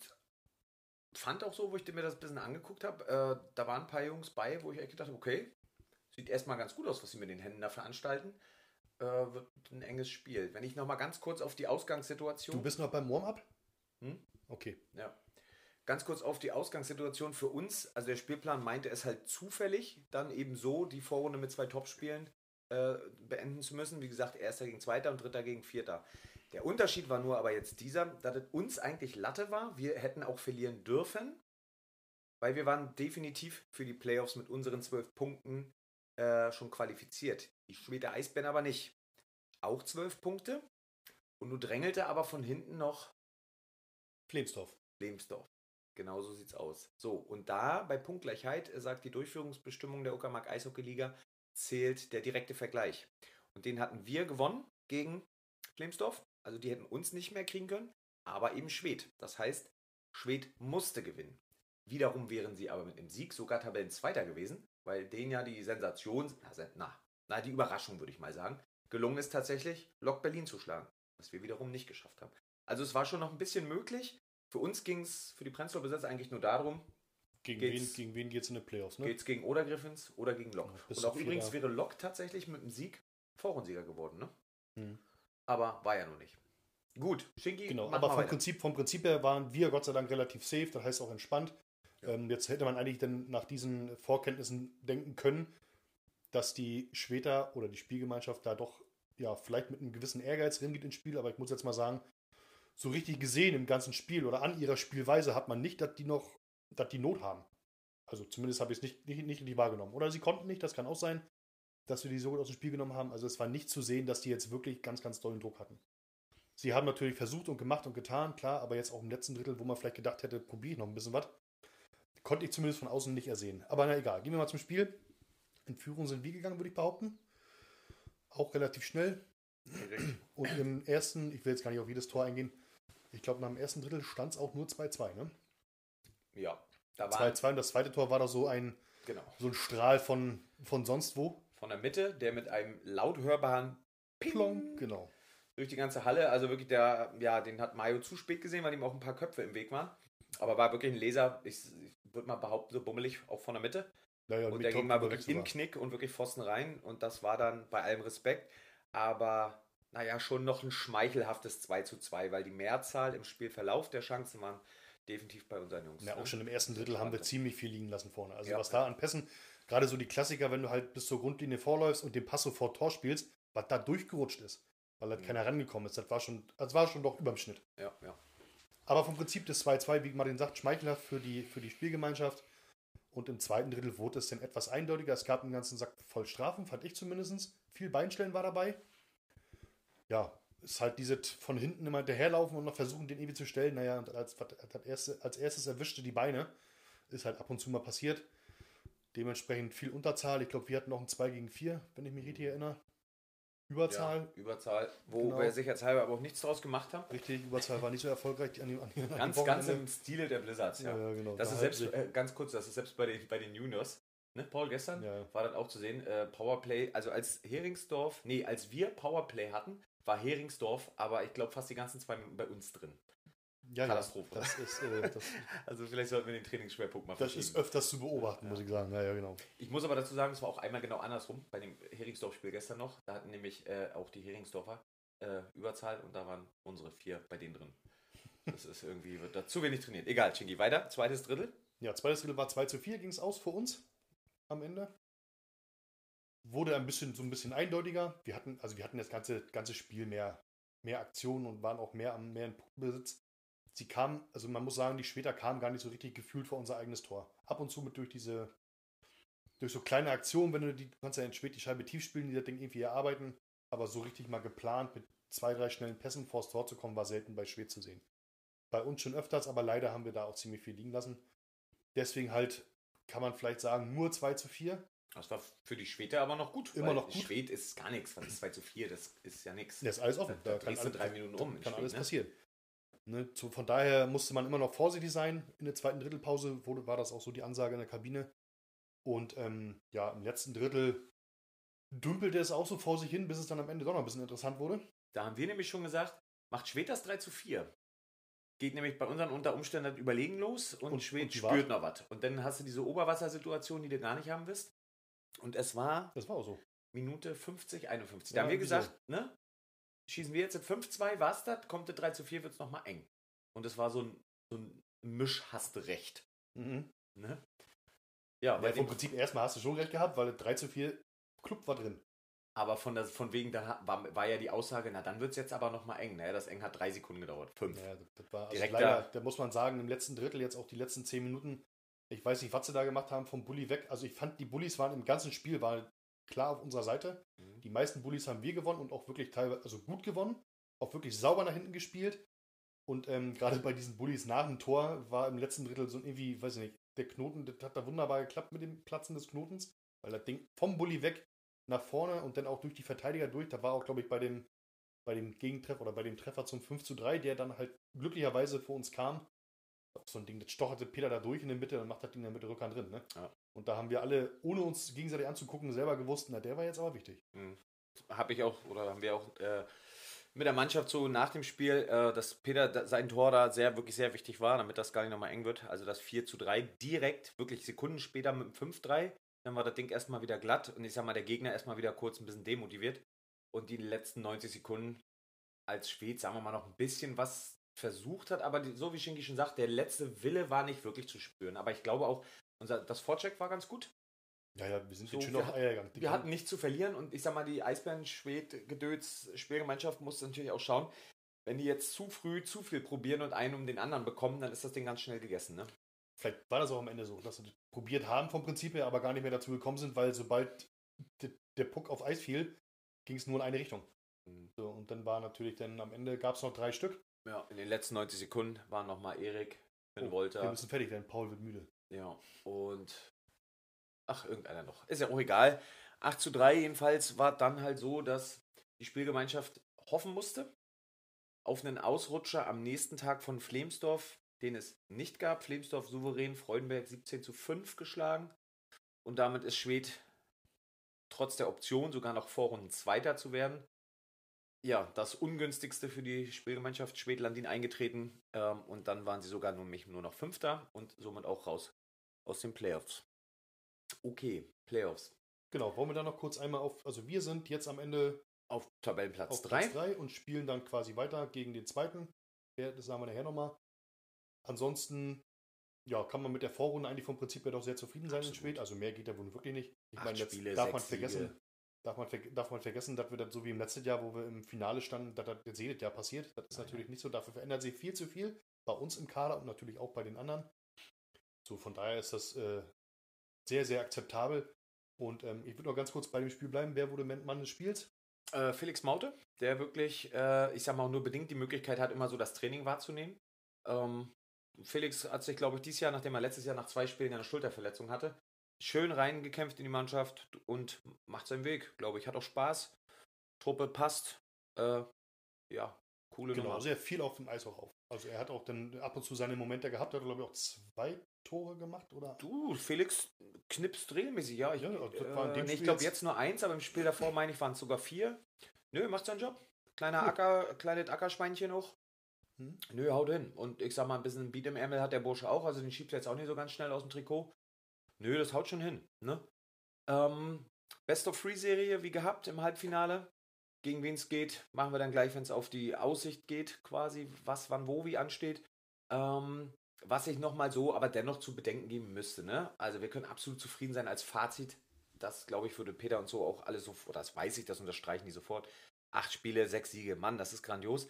fand auch so, wo ich mir das ein bisschen angeguckt habe, äh, da waren ein paar Jungs bei, wo ich echt gedacht habe, okay, sieht erstmal ganz gut aus, was sie mit den Händen da veranstalten. Äh, wird ein enges Spiel. Wenn ich nochmal ganz kurz auf die Ausgangssituation. Du bist noch beim Warm-up? Hm? Okay. Ja. Ganz kurz auf die Ausgangssituation für uns. Also der Spielplan meinte es halt zufällig, dann eben so die Vorrunde mit zwei Topspielen äh, beenden zu müssen. Wie gesagt, erster gegen zweiter und dritter gegen vierter. Der Unterschied war nur aber jetzt dieser, dass es uns eigentlich Latte war. Wir hätten auch verlieren dürfen, weil wir waren definitiv für die Playoffs mit unseren zwölf Punkten äh, schon qualifiziert. Die Schwede Eisbären aber nicht. Auch zwölf Punkte. Und du drängelte aber von hinten noch Flemsdorf. Lebensdorf. Genau so sieht's aus. So, und da bei Punktgleichheit äh, sagt die Durchführungsbestimmung der Uckermark Eishockey-Liga, zählt der direkte Vergleich. Und den hatten wir gewonnen gegen Flemsdorf. Also die hätten uns nicht mehr kriegen können, aber eben Schwed. Das heißt, Schwed musste gewinnen. Wiederum wären sie aber mit einem Sieg sogar Tabellenzweiter gewesen, weil denen ja die Sensation, na, sen- na, na, die Überraschung würde ich mal sagen, gelungen ist tatsächlich, Lok Berlin zu schlagen. Was wir wiederum nicht geschafft haben. Also es war schon noch ein bisschen möglich. Für uns ging es, für die Prenzlauer Besitzer eigentlich nur darum, Gegen wen, gegen wen geht es in die Playoffs? Ne? geht es gegen oder Griffins oder gegen Lok. Ja, Und auch übrigens wäre Lok tatsächlich mit dem Sieg Vorrundsieger geworden, ne? Hm. Aber war ja noch nicht. Gut, Shinky, Genau, aber vom weiter. Prinzip, vom Prinzip her waren wir Gott sei Dank relativ safe, das heißt auch entspannt. Ja. Ähm, jetzt hätte man eigentlich dann nach diesen Vorkenntnissen denken können, dass die Schweter oder die Spielgemeinschaft da doch ja vielleicht mit einem gewissen Ehrgeiz hingeht ins Spiel, aber ich muss jetzt mal sagen, so richtig gesehen im ganzen Spiel oder an ihrer Spielweise hat man nicht, dass die noch, dass die Not haben. Also zumindest habe ich es nicht, nicht, nicht richtig wahrgenommen. Oder sie konnten nicht, das kann auch sein, dass wir die so gut aus dem Spiel genommen haben. Also es war nicht zu sehen, dass die jetzt wirklich ganz, ganz dollen Druck hatten. Sie haben natürlich versucht und gemacht und getan, klar, aber jetzt auch im letzten Drittel, wo man vielleicht gedacht hätte, probiere ich noch ein bisschen was, konnte ich zumindest von außen nicht ersehen. Aber na egal, gehen wir mal zum Spiel. In Führung sind wir gegangen, würde ich behaupten. Auch relativ schnell. Und im ersten, ich will jetzt gar nicht auf jedes Tor eingehen, ich glaube, nach dem ersten Drittel stand es auch nur 2-2, ne? Ja, da war 2-2 und das zweite Tor war doch so ein, genau, so ein Strahl von, von sonst wo. von der Mitte, der mit einem laut hörbaren Ping Plonk, genau. durch die ganze Halle. Also wirklich der, ja, den hat Mario zu spät gesehen, weil ihm auch ein paar Köpfe im Weg waren. Aber war wirklich ein Laser, ich, ich würde mal behaupten, so bummelig, auch von der Mitte. Naja, Und der ging mal wirklich in sogar. Knick und wirklich Pfosten rein. Und das war dann bei allem Respekt. Aber naja, schon noch ein schmeichelhaftes 2 zu 2, weil die Mehrzahl im Spielverlauf der Chancen waren definitiv bei unseren Jungs. Ja, ne? auch schon im ersten Drittel haben wir ziemlich viel liegen lassen vorne. Also Ja. was da an Pässen, gerade so die Klassiker, wenn du halt bis zur Grundlinie vorläufst und den Pass sofort Tor spielst, was da durchgerutscht ist, weil halt Mhm. keiner rangekommen ist, das war schon, das war schon doch überm Schnitt. Ja, ja. Aber vom Prinzip des 2-2, wie Martin sagt, schmeichelhaft für die, für die Spielgemeinschaft. Und im zweiten Drittel wurde es dann etwas eindeutiger. Es gab einen ganzen Sack voll Strafen, fand ich zumindest. Viel Beinstellen war dabei. Ja, ist halt diese von hinten immer hinterherlaufen und noch versuchen, den irgendwie zu stellen. Naja, und als, als, erstes, als erstes erwischte die Beine. Ist halt ab und zu mal passiert. Dementsprechend viel Unterzahl. Ich glaube, wir hatten noch ein 2 gegen 4, wenn ich mich richtig erinnere. Überzahl. Ja, Überzahl, wo Genau. wir sicherheitshalber aber auch nichts draus gemacht haben. Richtig, Überzahl war nicht so erfolgreich. An die, an die, an Ganz, ganz im Stile der Blizzards, ja. Ja, ja, genau. Das Da ist halten selbst, äh, ganz kurz, das ist selbst bei den, bei den Juniors, ne, Paul, gestern war das auch zu sehen, äh, Powerplay, also als Heringsdorf, nee, als wir Powerplay hatten, war Heringsdorf, aber ich glaube fast die ganzen zwei Minuten bei uns drin. ja, ja, Katastrophe. Das ist, äh, das, Also vielleicht sollten wir den Trainingsschwerpunkt mal das ist öfters zu beobachten, muss ich sagen. Ja, ja, genau. Ich muss aber dazu sagen, es war auch einmal genau andersrum, bei dem Heringsdorf-Spiel gestern noch, da hatten nämlich äh, auch die Heringsdorfer äh, Überzahl und da waren unsere vier bei denen drin. Das ist irgendwie, wird da zu wenig trainiert. Egal, Chingy, weiter, zweites Drittel. Ja, zweites Drittel war 2 zu 4, ging es aus für uns am Ende. Wurde ein bisschen so ein bisschen eindeutiger. Wir hatten, also wir hatten das ganze, ganze Spiel mehr, mehr Aktionen und waren auch mehr am mehr in Besitz. Sie kamen, also man muss sagen, die später kamen gar nicht so richtig gefühlt vor unser eigenes Tor. Ab und zu mit durch diese, durch so kleine Aktionen, wenn du die, kannst ja in spät die Scheibe tief spielen, die das Ding irgendwie erarbeiten, aber so richtig mal geplant mit zwei, drei schnellen Pässen vors Tor zu kommen, war selten bei Schwed zu sehen. Bei uns schon öfters, aber leider haben wir da auch ziemlich viel liegen lassen. Deswegen halt, kann man vielleicht sagen, nur 2 zu 4. Das war für die Schwede aber noch gut. Immer noch gut. Schwed ist gar nichts. Was ist 2 zu 4? Das ist ja nichts. Das ist alles offen. Da drehst du drei Minuten um Da kann Schwed, alles ne? passieren. Ne, so, von daher musste man immer noch vorsichtig sein. In der zweiten Drittelpause wurde, war das auch so die Ansage in der Kabine. Und ähm, ja, im letzten Drittel dümpelte es auch so vor sich hin, bis es dann am Ende doch noch ein bisschen interessant wurde. Da haben wir nämlich schon gesagt, macht Schwed das 3 zu 4. Geht nämlich bei unseren unter Umständen das Überlegen los und, Und- Schwed spürt noch was. Und dann hast du diese Oberwassersituation, die du gar nicht haben willst. Und es war Das war auch so. Minute 50, 51. Da Ja, haben wir gesagt, ne? Schießen wir jetzt in 5-2, war's das? Kommt der 3 zu 4, wird es nochmal eng. Und es war so ein, so ein Mischhaste-Recht. Mhm. Ne? Ja, Ja, bei vom dem, Prinzip erstmal hast du schon recht gehabt, weil 3 zu 4 Club war drin. aber von, der, von wegen, da war, war ja die Aussage, na dann wird es jetzt aber nochmal eng. Ne? Das eng hat drei Sekunden gedauert. Fünf. Ja, das, das war also Direkt leider, da. da muss man sagen, im letzten Drittel jetzt auch die letzten 10 Minuten. Ich weiß nicht, was sie da gemacht haben vom Bulli weg. Also ich fand, die Bullies waren im ganzen Spiel waren klar auf unserer Seite. Mhm. Die meisten Bullies haben wir gewonnen und auch wirklich teilweise, also gut gewonnen. Auch wirklich sauber nach hinten gespielt. Und ähm, gerade bei diesen Bullies nach dem Tor war im letzten Drittel so irgendwie, weiß ich nicht, der Knoten, das hat da wunderbar geklappt mit dem Platzen des Knotens, weil das Ding vom Bulli weg nach vorne und dann auch durch die Verteidiger durch. Da war auch, glaube ich, bei dem, bei dem Gegentreffer oder bei dem Treffer zum 5 zu 3, der dann halt glücklicherweise vor uns kam. So ein Ding, das stocherte Peter da durch in der Mitte und macht das Ding dann mit der Rückhand drin. Ne? Ja. Und da haben wir alle, ohne uns gegenseitig anzugucken, selber gewusst, na, der war jetzt aber wichtig. habe ich auch, oder haben wir auch äh, mit der Mannschaft so nach dem Spiel, äh, dass Peter da, sein Tor da sehr, wirklich sehr wichtig war, damit das gar nicht nochmal eng wird. Also das 4 zu 3 direkt, wirklich Sekunden später mit dem 5-3. Dann war das Ding erstmal wieder glatt und ich sag mal, der Gegner erstmal wieder kurz ein bisschen demotiviert. Und die letzten 90 Sekunden als Schwed, sagen wir mal, noch ein bisschen was versucht hat, aber die, so wie Shinki schon sagt, der letzte Wille war nicht wirklich zu spüren. Aber ich glaube auch, unser, das Vorcheck war ganz gut. Ja, ja, wir sind So, jetzt schön auf hat- Eier gegangen. Die Wir hatten nichts zu verlieren und ich sag mal, die Eisbären-Schwed-Gedöns Spielgemeinschaft muss natürlich auch schauen, wenn die jetzt zu früh zu viel probieren und einen um den anderen bekommen, dann ist das Ding ganz schnell gegessen. Ne? Vielleicht war das auch am Ende so, dass sie das probiert haben vom Prinzip her, aber gar nicht mehr dazu gekommen sind, weil sobald de- der Puck auf Eis fiel, ging es nur in eine Richtung. Mhm. So, und dann war natürlich dann am Ende gab es noch drei Stück. Ja, in den letzten 90 Sekunden waren nochmal Erik, Finn Oh, Wir Wolter. müssen fertig werden, Paul wird müde. Ja, und ach, irgendeiner noch. Ist ja auch egal. 8 zu 3 jedenfalls war dann halt so, dass die Spielgemeinschaft hoffen musste auf einen Ausrutscher am nächsten Tag von Flemsdorf, den es nicht gab. Flemsdorf souverän, Freudenberg 17 zu 5 geschlagen. Und damit ist Schwed trotz der Option sogar noch Vorrunden Zweiter zu werden. Ja, das ungünstigste für die Spielgemeinschaft Schwed-Landin eingetreten. Ähm, und dann waren sie sogar nur, nur noch Fünfter und somit auch raus aus den Playoffs. Okay, Playoffs. Genau, wollen wir da noch kurz einmal auf, also wir sind jetzt am Ende Auf Tabellenplatz auf 3. Platz 3 und spielen dann quasi weiter gegen den zweiten. Das sagen wir nachher nochmal. Ansonsten, ja, kann man mit der Vorrunde eigentlich vom Prinzip her doch sehr zufrieden sein in Absolut. Schwed. Also mehr geht da wohl wirklich nicht. Ich Acht meine, jetzt Spiele, darf man vergessen, Siege. Darf man, darf man vergessen, dass wir das so wie im letzten Jahr, wo wir im Finale standen, dass das jetzt jedes Jahr passiert. Das ist Nein, natürlich nicht so. Dafür verändert sich viel zu viel bei uns im Kader und natürlich auch bei den anderen. So, von daher ist das äh, sehr, sehr akzeptabel. Und ähm, ich würde noch ganz kurz bei dem Spiel bleiben. Wer wurde Mann des Spiels? Äh, Felix Maute, der wirklich, äh, ich sag mal, nur bedingt die Möglichkeit hat, immer so das Training wahrzunehmen. Ähm, Felix hat sich, glaube ich, dieses Jahr, nachdem er letztes Jahr nach zwei Spielen eine Schulterverletzung hatte, schön reingekämpft in die Mannschaft und macht seinen Weg, glaube ich. Hat auch Spaß. Truppe passt. Äh, ja, coole Genau, Nummer. sehr viel auf dem Eis auch auf. Also er hat auch dann ab und zu seine Momente gehabt, hat glaube ich auch zwei Tore gemacht, oder? Du, Felix knipst regelmäßig, ja. Ich, Ja, äh, nee, ich glaube jetzt- nur eins, aber im Spiel davor, meine ich, waren es sogar vier. Nö, macht seinen Job. Kleiner Acker, kleines Ackerschweinchen noch. Hm. Nö, haut hin. Und ich sag mal, ein bisschen Beat im Ärmel hat der Bursche auch, also den schiebt er jetzt auch nicht so ganz schnell aus dem Trikot. Nö, das haut schon hin. Ne? Ähm, Best of Free Serie, wie gehabt, im Halbfinale. Gegen wen es geht, machen wir dann gleich, wenn es auf die Aussicht geht, quasi, was, wann, wo, wie ansteht. Ähm, was ich nochmal so, aber dennoch zu bedenken geben müsste. Ne? Also wir können absolut zufrieden sein als Fazit. Das, glaube ich, würde Peter und so auch alles so, oder das weiß ich, das unterstreichen die sofort. Acht Spiele, sechs Siege, Mann, das ist grandios.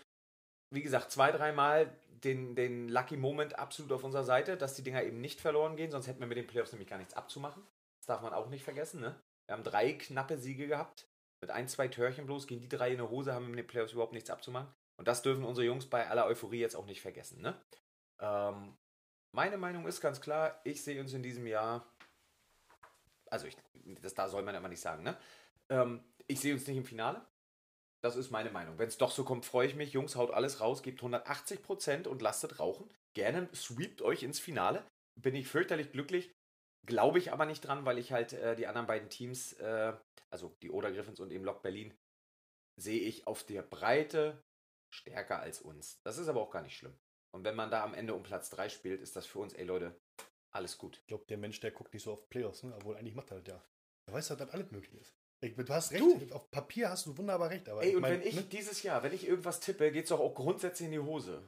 Wie gesagt, zwei, dreimal den, den Lucky Moment absolut auf unserer Seite, dass die Dinger eben nicht verloren gehen, sonst hätten wir mit den Playoffs nämlich gar nichts abzumachen. Das darf man auch nicht vergessen. Ne? Wir haben drei knappe Siege gehabt, mit ein, zwei Törchen bloß, gegen die drei in der Hose haben wir mit den Playoffs überhaupt nichts abzumachen. Und das dürfen unsere Jungs bei aller Euphorie jetzt auch nicht vergessen. Ne? Ähm, meine Meinung ist ganz klar, ich sehe uns in diesem Jahr, also ich, das da soll man immer nicht sagen, ne? Ähm, ich sehe uns nicht im Finale. Das ist meine Meinung. Wenn es doch so kommt, freue ich mich. Jungs, haut alles raus, gebt 180 Prozent und lasst rauchen. Gerne sweept euch ins Finale. Bin ich fürchterlich glücklich. Glaube ich aber nicht dran, weil ich halt äh, die anderen beiden Teams, äh, also die Oder Griffins und eben Lok Berlin, sehe ich auf der Breite stärker als uns. Das ist aber auch gar nicht schlimm. Und wenn man da am Ende um Platz 3 spielt, ist das für uns, ey Leute, alles gut. Ich glaube, der Mensch, der guckt nicht so auf Playoffs, ne? obwohl eigentlich macht er das ja. Er weiß, dass das alles möglich ist. Ich, du hast recht, Du! auf Papier hast du wunderbar recht. Aber Ey, ich und mein, wenn ich ne? dieses Jahr, wenn ich irgendwas tippe, geht es doch auch grundsätzlich in die Hose.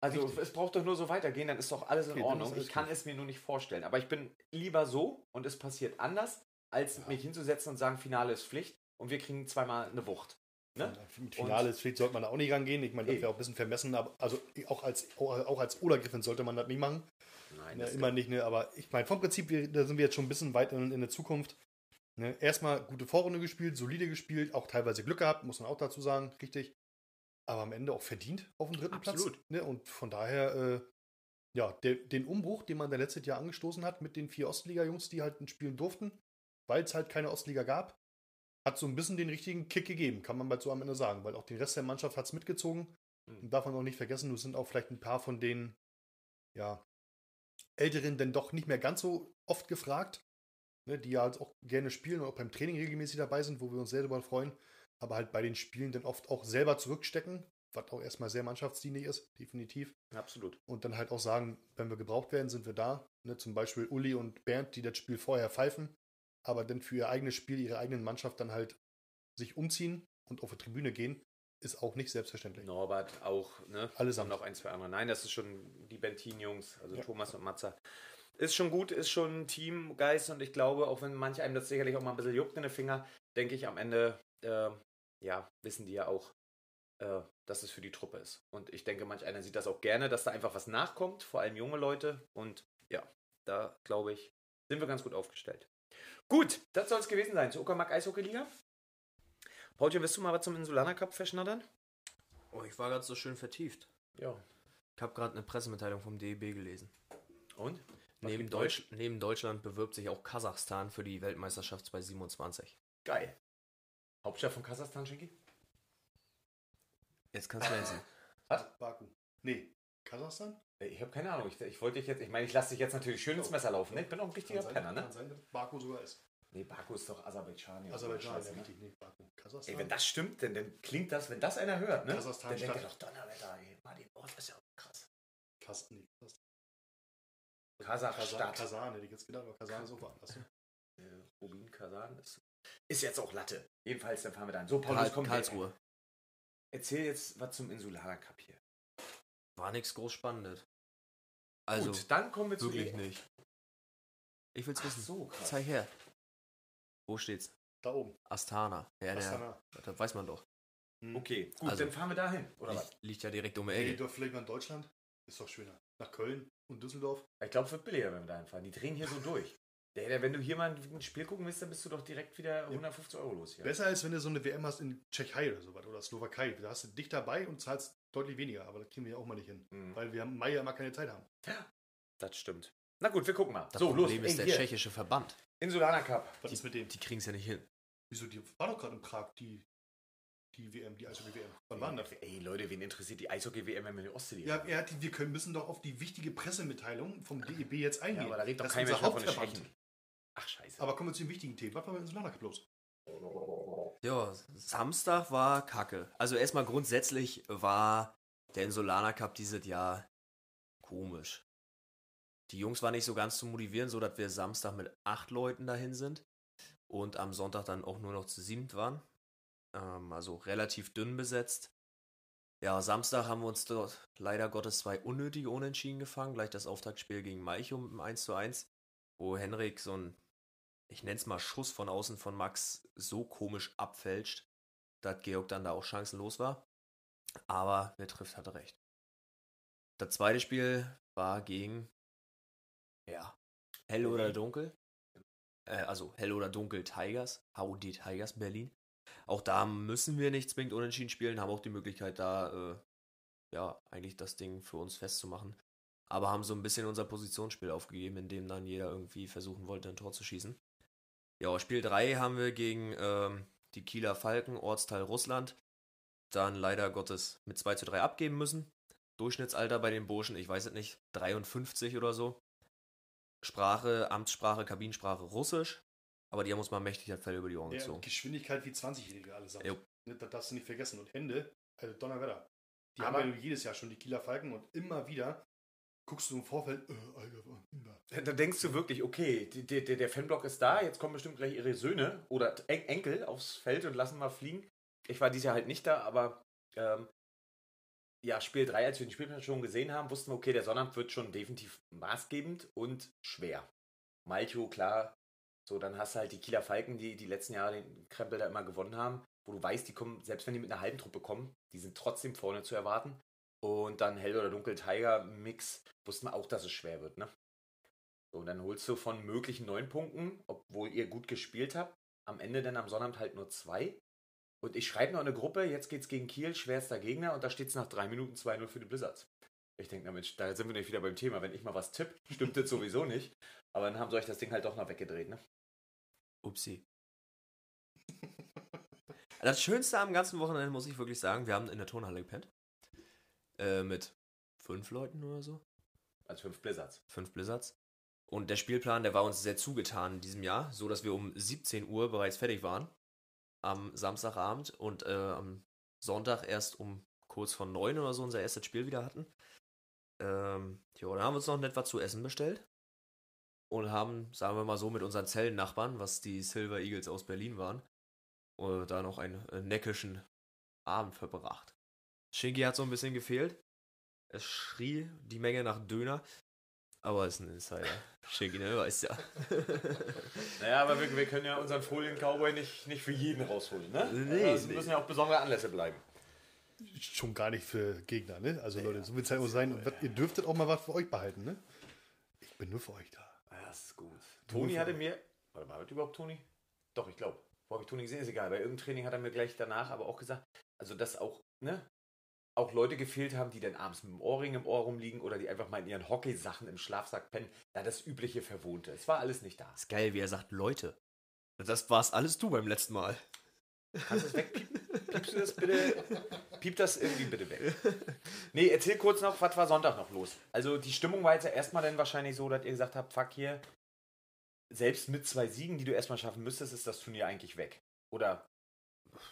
Also Richtig. es braucht doch nur so weitergehen, dann ist doch alles in Okay, ist Ordnung. alles Ich kann gut. es mir nur nicht vorstellen. Aber ich bin lieber so und es passiert anders, als Ja. mich hinzusetzen und sagen, Finale ist Pflicht und wir kriegen zweimal eine Wucht. Ne? Mit Finale ist Pflicht, sollte man da auch nicht rangehen. Ich meine, das wäre auch ein bisschen vermessen, aber also auch als, auch als Odergriffin sollte man das nicht machen. Nein, Ne, das immer nicht, ne? Aber ich meine, vom Prinzip, da sind wir jetzt schon ein bisschen weit in, in der Zukunft. Ne? Erstmal gute Vorrunde gespielt, solide gespielt, auch teilweise Glück gehabt, muss man auch dazu sagen, richtig. Aber am Ende auch verdient auf dem dritten Absolut. Platz. Ne? Und von daher, äh, ja, der, den Umbruch, den man da letztes Jahr angestoßen hat mit den vier Ostliga-Jungs, die halt spielen durften, weil es halt keine Ostliga gab, hat so ein bisschen den richtigen Kick gegeben, kann man bald so am Ende sagen, weil auch den Rest der Mannschaft hat es mitgezogen. Mhm. Und darf man auch nicht vergessen, du sind auch vielleicht ein paar von den, ja, Älteren denn doch nicht mehr ganz so oft gefragt, ne, die ja halt auch gerne spielen und auch beim Training regelmäßig dabei sind, wo wir uns sehr darüber freuen, aber halt bei den Spielen dann oft auch selber zurückstecken, was auch erstmal sehr mannschaftsdienlich ist, definitiv. Absolut. Und dann halt auch sagen, wenn wir gebraucht werden, sind wir da. Ne, zum Beispiel Uli und Bernd, die das Spiel vorher pfeifen, aber dann für ihr eigenes Spiel, ihre eigenen Mannschaft dann halt sich umziehen und auf die Tribüne gehen, ist auch nicht selbstverständlich. Norbert auch, ne? Allesamt. Haben noch ein, zwei andere. Nein, das ist schon die Bentin-Jungs, also Ja. Thomas und Matze. Ist schon gut, ist schon ein Teamgeist und ich glaube, auch wenn manch einem das sicherlich auch mal ein bisschen juckt in den Finger, denke ich am Ende, äh, ja, wissen die ja auch, äh, dass es für die Truppe ist. Und ich denke, manch einer sieht das auch gerne, dass da einfach was nachkommt, vor allem junge Leute. Und ja, da glaube ich, sind wir ganz gut aufgestellt. Gut, das soll es gewesen sein. Zur Uckermark Eishockey-Liga. Paulchen, willst du mal was zum Insulaner Cup verschnattern? Oh, ich war gerade so schön vertieft. Ja. Ich habe gerade eine Pressemitteilung vom DEB gelesen. Und? Was Neben, Deutsch, neben Deutschland bewirbt sich auch Kasachstan für die Weltmeisterschaft 2027. Geil. Hauptstadt von Kasachstan, Schinki? Jetzt kannst du lesen. Baku. Nee, Kasachstan? Ich habe keine Ahnung. Ich, ich wollte dich jetzt, ich meine, ich lasse dich jetzt natürlich schön ins Messer laufen. Ne? Ich bin auch ein richtiger Kann sein, Penner, ne? Kann sein, dass Baku sogar ist. Nee, Baku ist doch Aserbaidschan. ja. Aserbaidschan, Scheiße, ja, ne? richtig, nee, Baku. Kasachstan. Ey, wenn das stimmt, denn dann klingt das, wenn das einer hört, ne? Kasachstan dann denkt er doch Donnerwetter, ey. Martin Ort ist ja krass. Kas nee, Kasachstadt. Kasan, hätte ich jetzt gedacht, aber Kasan ist auch woanders. ne? Äh, Rubin Kasan ist, ist jetzt auch Latte. Jedenfalls, dann fahren wir dann. So, Paul, Karl, kommt Karlsruhe. Erzähl jetzt was zum Insulaner Cup hier. War nichts groß Spannendes. Also, Gut, dann kommen wir zu wirklich nicht. Ich will's Ach wissen. so, krass. Zeig her. Wo steht's? Da oben. Astana. Ja, der, Astana. das weiß man doch. Hm. Okay, gut, Also- dann fahren wir dahin. Oder was? Liegt, liegt ja direkt um die Ey, Ecke. doch vielleicht mal in Deutschland? Ist doch schöner. Nach Köln und Düsseldorf. Ich glaube, es wird billiger, wenn wir da hinfahren. Die drehen hier so durch. Der, wenn du hier mal ein Spiel gucken willst, dann bist du doch direkt wieder 150 Euro los hier. Besser als wenn du so eine WM hast in Tschechei oder sowas oder Slowakei. Da hast du dich dabei und zahlst deutlich weniger, aber das kriegen wir ja auch mal nicht hin. Mhm. Weil wir im Mai ja immer keine Zeit haben. Das stimmt. Na gut, wir gucken mal. Das so, Problem los. ist Ey, der hier. tschechische Verband. Insulaner Cup. Was ist mit dem? Die kriegen es ja nicht hin. Wieso, die war doch gerade in Prag, die, die WM, die Eishockey-WM. Wann war das? Ey, Leute, wen interessiert die Eishockey-WM, wenn wir in die Ostsee Ja, er hat, die- wir können, müssen doch auf die wichtige Pressemitteilung vom DEB jetzt ja, eingehen. aber da redet doch kein Mensch mehr von. Tschechen. Ach, scheiße. Aber kommen wir zu den wichtigen Themen. Was war mit Cup los? Ja, Samstag war kacke. Also erstmal grundsätzlich war der Insulaner Cup dieses Jahr komisch. Die Jungs waren nicht so ganz zu motivieren, so dass wir Samstag mit acht Leuten dahin sind und am Sonntag dann auch nur noch zu siebt waren. Ähm, also relativ dünn besetzt. Ja, Samstag haben wir uns dort leider Gottes zwei unnötige Unentschieden gefangen. Gleich das Auftaktspiel gegen Malchum im 1 zu 1, wo Henrik so ein, ich nenne es mal Schuss von außen von Max so komisch abfälscht, dass Georg dann da auch chancenlos war. Aber wer trifft, hatte recht. Das zweite Spiel war gegen, ja, Hell oder Dunkel. Äh, also Hell oder Dunkel Tigers, HUD Tigers Berlin. Auch da müssen wir nicht zwingend unentschieden spielen, haben auch die Möglichkeit da, äh, ja, eigentlich das Ding für uns festzumachen. Aber haben so ein bisschen unser Positionsspiel aufgegeben, in dem dann jeder irgendwie versuchen wollte, ein Tor zu schießen. Ja, Spiel 3 haben wir gegen ähm, die Kieler Falken, Ortsteil Russland, dann leider Gottes mit 2 zu 3 abgeben müssen. Durchschnittsalter bei den Burschen, ich weiß es nicht, 53 oder so. Sprache, Amtssprache, Kabinensprache Russisch. Aber die haben uns mal mächtig das Fell über die Ohren Ja, gezogen. Geschwindigkeit wie 20-Jährige allesamt. Jo. Ne, Das darfst du nicht vergessen. Und Hände, also Donnerwetter. Die Aber- haben ja jedes Jahr schon die Kieler Falken und immer wieder guckst du im Vorfeld, äh, Alter, da? Da denkst du wirklich, okay, die, die, der Fanblock ist da, jetzt kommen bestimmt gleich ihre Söhne oder En Enkel aufs Feld und lassen mal fliegen. Ich war dieses Jahr halt nicht da, aber ähm, ja, Spiel 3, als wir den Spielplan schon gesehen haben, wussten wir, okay, der Sonnabend wird schon definitiv maßgebend und schwer. Malcho, klar, so, dann hast du halt die Kieler Falken, die die letzten Jahre den Krempel da immer gewonnen haben, wo du weißt, die kommen, selbst wenn die mit einer halben Truppe kommen, die sind trotzdem vorne zu erwarten. Und dann Hell oder Dunkel Tiger Mix, wussten wir auch, dass es schwer wird, ne? So, und dann holst du von möglichen neun Punkten, obwohl ihr gut gespielt habt, am Ende dann am Sonnabend halt nur zwei. Und ich schreibe noch eine Gruppe, jetzt geht's gegen Kiel, schwerster Gegner, und da steht's nach drei Minuten 2-0 für die Blizzards. Ich denke, Mensch, da sind wir nicht wieder beim Thema. Wenn ich mal was tipp, stimmt das sowieso nicht. Aber dann haben sie euch das Ding halt doch noch weggedreht, ne? Upsi. Das Schönste am ganzen Wochenende muss ich wirklich sagen, wir haben in der Turnhalle gepennt. Äh, mit fünf Leuten oder so. Als fünf Blizzards. Fünf Blizzards. Und der Spielplan, der war uns sehr zugetan in diesem Jahr, so dass wir um 17 Uhr bereits fertig waren. Am Samstagabend und äh, am Sonntag erst um kurz vor neun oder so unser erstes Spiel wieder hatten. Ähm, ja, dann haben wir uns noch etwas zu essen bestellt. Und haben, sagen wir mal so, mit unseren Zellennachbarn, was die Silver Eagles aus Berlin waren, äh, da noch einen äh, neckischen Abend verbracht. Shinky hat so ein bisschen gefehlt. Es schrie die Menge nach Döner. Aber ist ein Insider. Shinky, ne, weißt ja. Naja, aber wir, wir können ja unseren Folien-Cowboy nicht, nicht für jeden rausholen, ne? Nee, also, es müssen ja auch besondere Anlässe bleiben. Schon gar nicht für Gegner, ne? Also Leute, so wird es halt auch sein. Was- ihr dürftet auch mal was für euch behalten, ne? Ich bin nur für euch da. Ja, das ist gut. Toni hatte mir. Warte mal, hat überhaupt Toni? Doch, ich glaube. Wo habe ich Toni gesehen? Ist egal. Bei irgendeinem Training hat er mir gleich danach aber auch gesagt, also dass auch, ne? Auch Leute gefehlt haben, die dann abends mit dem Ohrring im Ohr rumliegen oder die einfach mal in ihren Hockeysachen im Schlafsack pennen. Da das übliche Verwohnte. Es war alles nicht da. Ist geil, wie er sagt, Leute. Das war's alles du beim letzten Mal. Kannst du es wegpiepst? Piepst du das bitte? Piep das irgendwie bitte weg. Nee, erzähl kurz noch, was war Sonntag noch los? Also die Stimmung war jetzt ja erstmal dann wahrscheinlich so, dass ihr gesagt habt, fuck hier, selbst mit zwei Siegen, die du erstmal schaffen müsstest, ist das Turnier eigentlich weg. Oder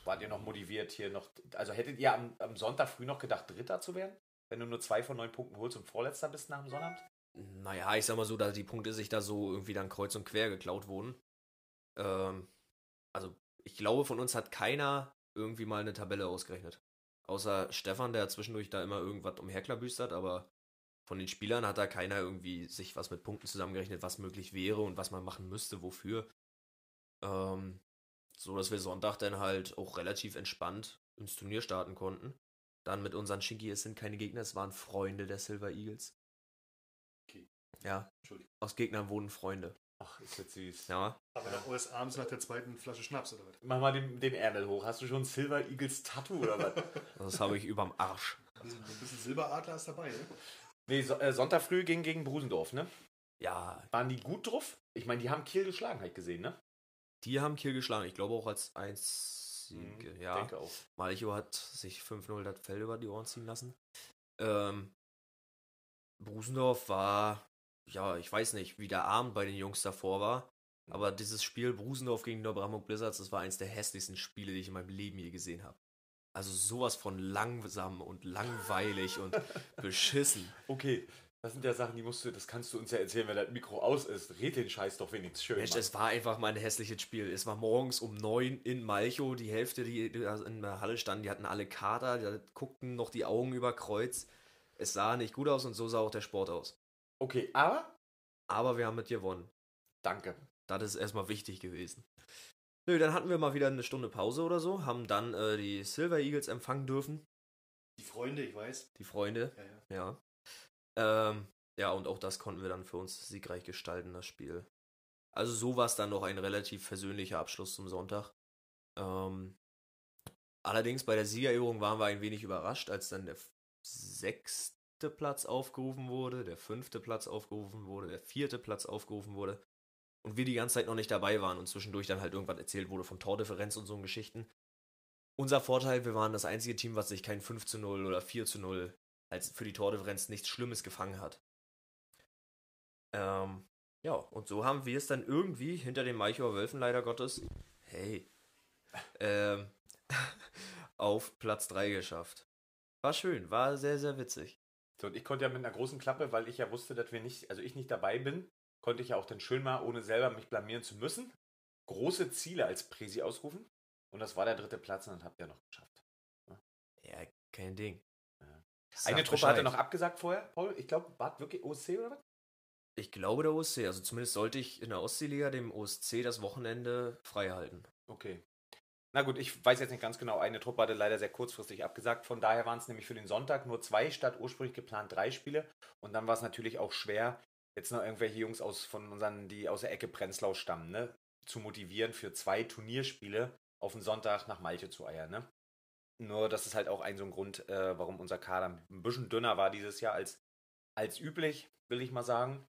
wart ihr noch motiviert hier noch, also hättet ihr am, am Sonntag früh noch gedacht, Dritter zu werden? Wenn du nur zwei von neun Punkten holst und Vorletzter bist nach dem Sonnabend? Naja, ich sag mal so, dass die Punkte sich da so irgendwie dann kreuz und quer geklaut wurden. Ähm, also, ich glaube, von uns hat keiner irgendwie mal eine Tabelle ausgerechnet. Außer Stefan, der zwischendurch da immer irgendwas umherklabüstert, aber von den Spielern hat da keiner irgendwie sich was mit Punkten zusammengerechnet, was möglich wäre und was man machen müsste, wofür. Ähm, so dass wir Sonntag dann halt auch relativ entspannt ins Turnier starten konnten. Dann mit unseren Shinky, es sind keine Gegner, es waren Freunde der Silver Eagles. Okay. Ja, aus Gegnern wurden Freunde. Ach, ist jetzt süß. Ja. Aber nach US abends nach der zweiten Flasche Schnaps oder was? Mach mal den, den Ärmel hoch. Hast du schon Silver Eagles Tattoo oder was? Das habe ich überm Arsch. Ein bisschen, ein bisschen Silberadler ist dabei, ne? nee, so, äh, Sonntag früh ging gegen Brusendorf, ne? Ja, Waren die gut drauf? Ich meine, die haben Kiel geschlagen, halt gesehen, ne? die haben Kiel geschlagen. Ich glaube auch als einzige. Mhm, ja. Denke auch. Malcho hat sich 5-0 das Fell über die Ohren ziehen lassen. Ähm, Brusendorf war, ja, ich weiß nicht, wie der Abend bei den Jungs davor war. Aber dieses Spiel Brusendorf gegen Neubrandenburg Blizzards, das war eines der hässlichsten Spiele, die ich in meinem Leben je gesehen habe. Also sowas von langsam und langweilig und beschissen. Okay, das sind ja Sachen, die musst du, das kannst du uns ja erzählen, wenn das Mikro aus ist. Red den Scheiß doch wenigstens schön. Mensch, Mann. es war einfach mal ein hässliches Spiel. Es war morgens um neun in Malchow. Die Hälfte, die in der Halle standen, die hatten alle Kater, die guckten noch die Augen über Kreuz. Es sah nicht gut aus und so sah auch der Sport aus. Okay, aber Aber wir haben mit gewonnen. danke. Das ist erstmal wichtig gewesen. Nö, dann hatten wir mal wieder eine Stunde Pause oder so, haben dann äh, die Silver Eagles empfangen dürfen, Die Freunde, ich weiß. die Freunde, Ja, ja. ja. Ähm, ja, und auch das konnten wir dann für uns siegreich gestalten, das Spiel. Also so war es dann noch ein relativ versöhnlicher Abschluss zum Sonntag. Ähm, allerdings bei der Siegerehrung waren wir ein wenig überrascht, als dann der sechste Platz aufgerufen wurde, der fünfte Platz aufgerufen wurde, der vierte Platz aufgerufen wurde und wir die ganze Zeit noch nicht dabei waren und zwischendurch dann halt irgendwas erzählt wurde von Tordifferenz und so Geschichten. Unser Vorteil, wir waren das einzige Team, was sich kein 5 zu 0 oder 4 zu 0 als für die Tordifferenz nichts Schlimmes gefangen hat. Ähm, ja, und so haben wir es dann irgendwie hinter den Malchower Wölfen leider Gottes, hey, ähm, auf Platz 3 geschafft. War schön, war sehr, sehr witzig. So, und ich konnte ja mit einer großen Klappe, weil ich ja wusste, dass wir nicht, also ich nicht dabei bin, konnte ich ja auch dann schön mal, ohne selber mich blamieren zu müssen, große Ziele als Präsi ausrufen. Und das war der dritte Platz und das habt ihr noch geschafft. Ja, kein Ding. Ja. Eine Truppe hatte noch abgesagt vorher, Paul. Ich glaube, war wirklich OSC oder was? Ich glaube der OSC, also zumindest sollte ich in der Ostseeliga dem OSC das Wochenende frei halten. Okay. Na gut, ich weiß jetzt nicht ganz genau. Eine Truppe hatte leider sehr kurzfristig abgesagt. Von daher waren es nämlich für den Sonntag nur zwei statt ursprünglich geplant drei Spiele. Und dann war es natürlich auch schwer, jetzt noch irgendwelche Jungs aus von unseren, die aus der Ecke Prenzlau stammen, ne, zu motivieren für zwei Turnierspiele auf den Sonntag nach Malte zu eiern. Ne? Nur das ist halt auch ein so ein Grund, äh, warum unser Kader ein bisschen dünner war dieses Jahr als, als üblich, will ich mal sagen.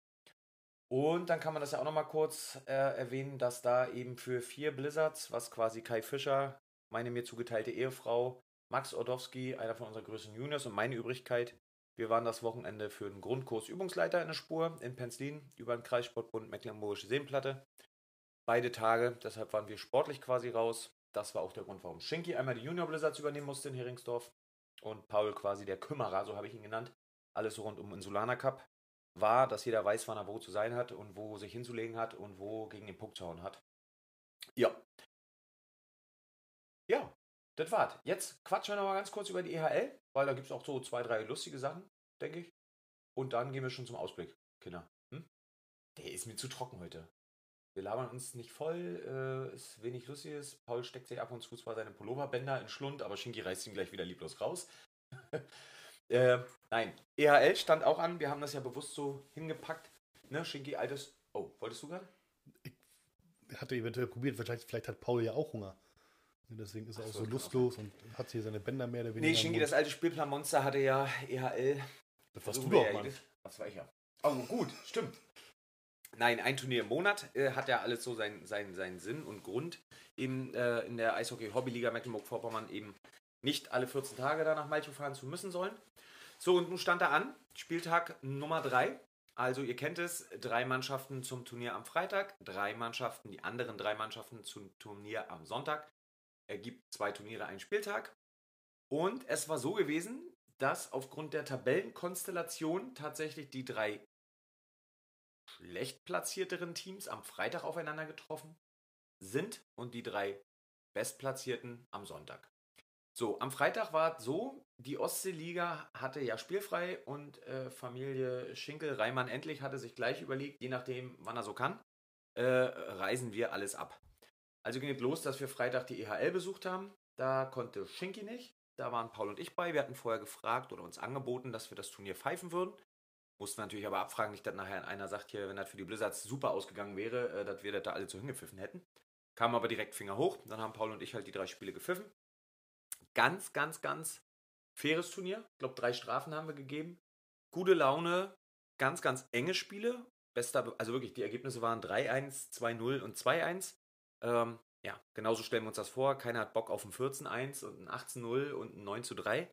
Und dann kann man das ja auch nochmal kurz äh, erwähnen, dass da eben für vier Blizzards, was quasi Kai Fischer, meine mir zugeteilte Ehefrau, Max Ordowski, einer von unseren größten Juniors und meine Übrigkeit, wir waren das Wochenende für den Grundkurs Übungsleiter in der Spur in Penzlin über den Kreissportbund Mecklenburgische Seenplatte. Beide Tage, deshalb waren wir sportlich quasi raus. Das war auch der Grund, warum Schinky einmal die Junior Blizzards übernehmen musste in Heringsdorf und Paul quasi der Kümmerer, so habe ich ihn genannt. Alles rund um Insulaner Cup war, dass jeder weiß, wann er wo zu sein hat und wo sich hinzulegen hat und wo gegen den Puck zu hauen hat. Ja. Ja, das war's. Jetzt quatschen wir noch mal ganz kurz über die EHL, weil da gibt es auch so zwei, drei lustige Sachen, denke ich. Und dann gehen wir schon zum Ausblick, Kinder. Hm? Der ist mir zu trocken heute. Wir labern uns nicht voll, äh, ist wenig Lustiges. Paul steckt sich ab und zu zwar seine Pulloverbänder in Schlund, aber Shinky reißt ihn gleich wieder lieblos raus. äh, nein, EHL stand auch an. Wir haben das ja bewusst so hingepackt. Ne, Shinky, altes. Oh, wolltest du gerade? Hatte eventuell probiert, wahrscheinlich, vielleicht hat Paul ja auch Hunger. Und Deswegen ist er Ach auch so, so lustlos und hat hier seine Bänder mehr oder weniger. Nee, Mund. das alte Spielplanmonster hatte ja EHL. das warst du Versuchen doch, Mann. Das war ich ja. Oh, gut, stimmt. Nein, ein Turnier im Monat äh, hat ja alles so seinen sein, seinen Sinn und Grund. Eben äh, in der Eishockey-Hobbyliga Mecklenburg-Vorpommern eben nicht alle 14 Tage da nach Malchow fahren zu müssen sollen. So, und nun stand da an, Spieltag Nummer 3. Also ihr kennt es, drei Mannschaften zum Turnier am Freitag, drei Mannschaften, die anderen drei Mannschaften zum Turnier am Sonntag. Ergibt zwei Turniere, einen Spieltag. Und es war so gewesen, dass aufgrund der Tabellenkonstellation tatsächlich die drei schlecht platzierteren Teams am Freitag aufeinander getroffen sind und die drei bestplatzierten am Sonntag. So, am Freitag war es so, die Ostseeliga hatte ja spielfrei und äh, Familie Schinkel, Reimann endlich hatte sich gleich überlegt, je nachdem, wann er so kann, äh, reisen wir alles ab. Also ging es los, dass wir Freitag die EHL besucht haben. Da konnte Schinky nicht. Da waren Paul und ich bei. Wir hatten vorher gefragt oder uns angeboten, dass wir das Turnier pfeifen würden. Mussten natürlich aber abfragen, nicht, dass nachher einer sagt, hier, wenn das für die Blizzards super ausgegangen wäre, äh, dass wir das da alle zu hingepfiffen hätten. Kam aber direkt Finger hoch. Dann haben Paul und ich halt die drei Spiele gepfiffen. Ganz, ganz, ganz faires Turnier. Ich glaube, drei Strafen haben wir gegeben. Gute Laune, ganz, ganz enge Spiele. Bester, also wirklich, die Ergebnisse waren 3-1, 2-0 und 2-1. Ähm, ja, genauso stellen wir uns das vor. Keiner hat Bock auf ein 14-1 und ein 18-0 und ein 9-3.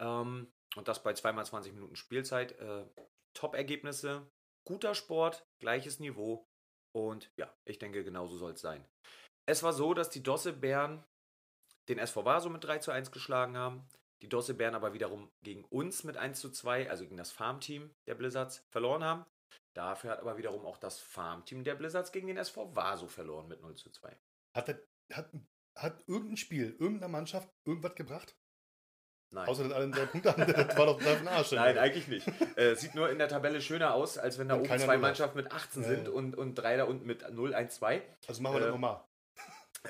Ähm, und das bei zweimal 20 Minuten Spielzeit. Äh, Top-Ergebnisse, guter Sport, gleiches Niveau. Und ja, ich denke, genauso soll es sein. Es war so, dass die Dosse-Bären den SV Vaso mit 3 zu 1 geschlagen haben. Die Dosse-Bären aber wiederum gegen uns mit 1 zu 2, also gegen das Farmteam der Blizzards, verloren haben. Dafür hat aber wiederum auch das Farmteam der Blizzards gegen den SV Vaso verloren mit 0 zu 2. Hat, das, hat, hat irgendein Spiel, irgendeiner Mannschaft irgendwas gebracht? Nein. Außer dass alle drei Punkte haben, das war doch ein Arsch. Nein, eigentlich nicht. äh, sieht nur in der Tabelle schöner aus, als wenn da Und oben zwei. Mannschaften mit 18 Ja, sind ja. und, und drei da unten mit 0, 1, 2. Also machen wir das Äh, nochmal.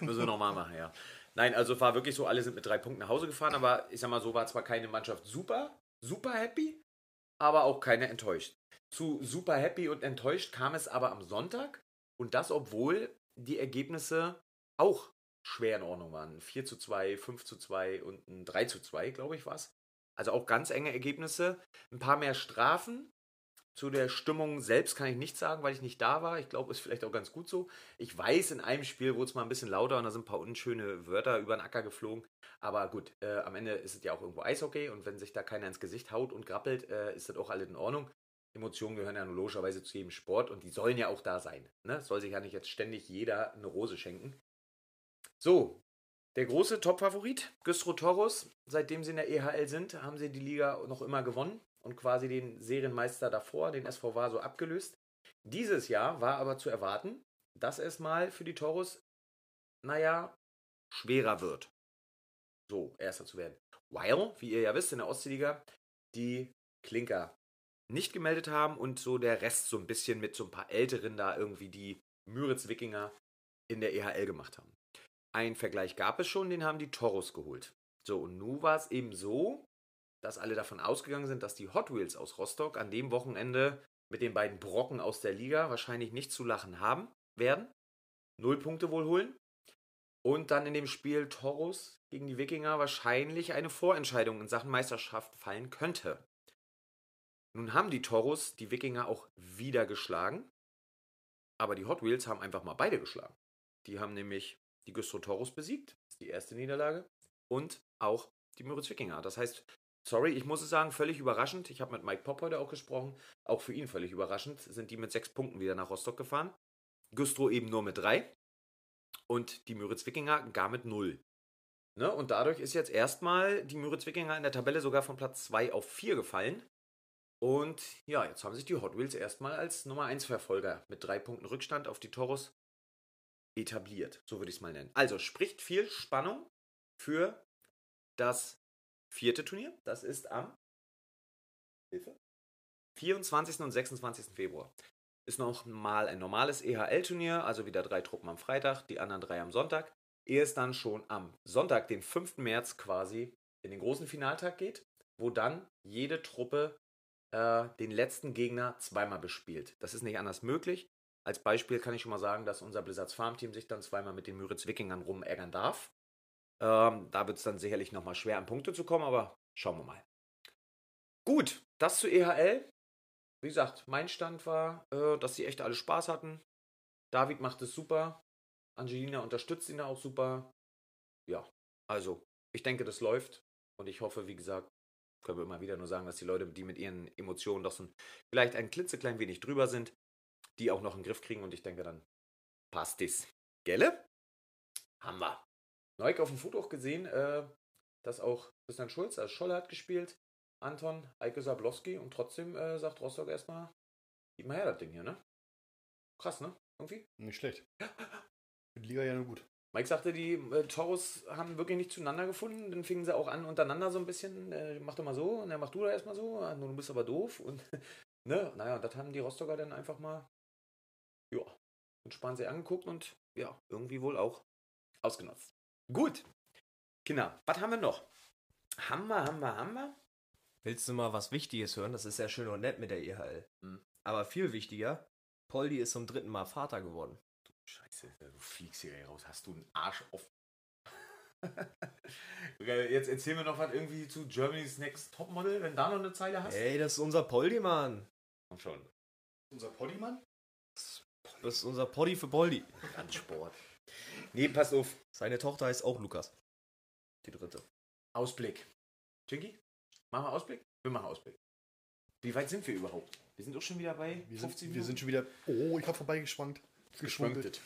Müssen wir nochmal machen, ja. Nein, also war wirklich so, alle sind mit drei Punkten nach Hause gefahren, aber ich sag mal so, war zwar keine Mannschaft super, super happy, aber auch keine enttäuscht. Zu super happy und enttäuscht kam es aber am Sonntag und das, obwohl die Ergebnisse auch schwer in Ordnung waren. 4 zu 2, 5 zu 2 und ein 3 zu 2, glaube ich, was. Also auch ganz enge Ergebnisse. Ein paar mehr Strafen. Zu der Stimmung selbst kann ich nichts sagen, weil ich nicht da war. Ich glaube, ist vielleicht auch ganz gut so. Ich weiß, in einem Spiel wurde es mal ein bisschen lauter und da sind ein paar unschöne Wörter über den Acker geflogen. Aber gut, äh, am Ende ist es ja auch irgendwo Eishockey und wenn sich da keiner ins Gesicht haut und grappelt, äh, ist das auch alles in Ordnung. Emotionen gehören ja nur logischerweise zu jedem Sport und die sollen ja auch da sein. Ne? Soll sich ja nicht jetzt ständig jeder eine Rose schenken. So, der große Top-Favorit, Güstrow Toros, seitdem sie in der EHL sind, haben sie die Liga noch immer gewonnen und quasi den Serienmeister davor, den SV Vaso, abgelöst. Dieses Jahr war aber zu erwarten, dass es mal für die Toros, naja, schwerer wird. So, Erster zu werden. Weil, wie ihr ja wisst, in der Ostseeliga die Klinker nicht gemeldet haben und so der Rest so ein bisschen mit so ein paar Älteren da irgendwie die Müritz-Wikinger in der EHL gemacht haben. Ein Vergleich gab es schon, den haben die Toros geholt. So, und nun war es eben so, dass alle davon ausgegangen sind, dass die Hot Wheels aus Rostock an dem Wochenende mit den beiden Brocken aus der Liga wahrscheinlich nicht zu lachen haben werden. Null Punkte wohl holen. Und dann in dem Spiel Toros gegen die Wikinger wahrscheinlich eine Vorentscheidung in Sachen Meisterschaft fallen könnte. Nun haben die Toros die Wikinger auch wieder geschlagen. Aber die Hot Wheels haben einfach mal beide geschlagen. Die haben nämlich die Güstrow Toros besiegt. Das ist die erste Niederlage. Und auch die Müritz Wikinger. Das heißt, sorry, ich muss es sagen, völlig überraschend. Ich habe mit Mike Pop heute auch gesprochen. Auch für ihn völlig überraschend sind die mit sechs Punkten wieder nach Rostock gefahren. Güstrow eben nur mit drei. Und die Müritz Wikinger gar mit null. Ne? Und dadurch ist jetzt erstmal die Müritz Wikinger in der Tabelle sogar von Platz 2 auf 4 gefallen. Und ja, jetzt haben sich die Hot Wheels erstmal als Nummer 1 Verfolger mit drei Punkten Rückstand auf die Toros etabliert. So würde ich es mal nennen. Also spricht viel Spannung für das vierte Turnier. Das ist am Hilfe? 24. und 26. Februar. Ist noch mal ein normales EHL-Turnier, also wieder drei Truppen am Freitag, die anderen drei am Sonntag. Ehe es dann schon am Sonntag, den 5. März, quasi in den großen Finaltag geht, wo dann jede Truppe äh, den letzten Gegner zweimal bespielt. Das ist nicht anders möglich. Als Beispiel kann ich schon mal sagen, dass unser Blizzards Farmteam sich dann zweimal mit den Müritz Wikingern rumärgern darf. Ähm, da wird es dann sicherlich nochmal schwer an Punkte zu kommen, aber schauen wir mal. Gut, das zu EHL. Wie gesagt, mein Stand war, äh, dass sie echt alle Spaß hatten. David macht es super. Angelina unterstützt ihn auch super. Ja, also ich denke, das läuft. Und ich hoffe, wie gesagt, können wir immer wieder nur sagen, dass die Leute, die mit ihren Emotionen doch so ein, vielleicht ein klitzeklein wenig drüber sind, die auch noch in den Griff kriegen. Und ich denke, dann passt es. Gelle? Haben wir. Neuk auf dem Foto auch gesehen, äh, dass auch Christian Schulz als Scholle hat gespielt. Anton, Eike Sablowski und trotzdem äh, sagt Rostock erstmal, gib mal her das Ding hier, ne? Krass, ne? Irgendwie? Nicht schlecht. Für die Liga ja nur gut. Mike sagte, die äh, Toros haben wirklich nicht zueinander gefunden. Dann fingen sie auch an, untereinander so ein bisschen, äh, mach doch mal so und dann mach du da erstmal so, ah, du bist aber doof. Und ne, naja, das haben die Rostocker dann einfach mal, ja, entspannt sie angeguckt und ja, irgendwie wohl auch ausgenutzt. Gut. Kinder, was haben wir noch? Haben wir, haben wir, haben wir. Willst du mal was Wichtiges hören? Das ist ja schön und nett mit der EHL. Hm. Aber viel wichtiger, Poldi ist zum dritten Mal Vater geworden. Scheiße, du fliegst hier raus. Hast du einen Arsch auf. Okay, Jetzt erzähl mir noch was irgendwie zu Germany's Next Topmodel, wenn da noch eine Zeile hast. Ey, das ist unser Poldi, Mann. Komm schon. Unser Poddymann? Das ist unser Poldi für Poldi. Randsport. Nee, pass auf. Seine Tochter heißt auch Lukas. Die dritte. Ausblick. Jinky? Machen wir Ausblick? Wir machen Ausblick. Wie weit sind wir überhaupt? Wir sind doch schon wieder bei Wir 50 sind, wir sind schon wieder. Oh, ich habe vorbeigeschwankt. Geschwankt.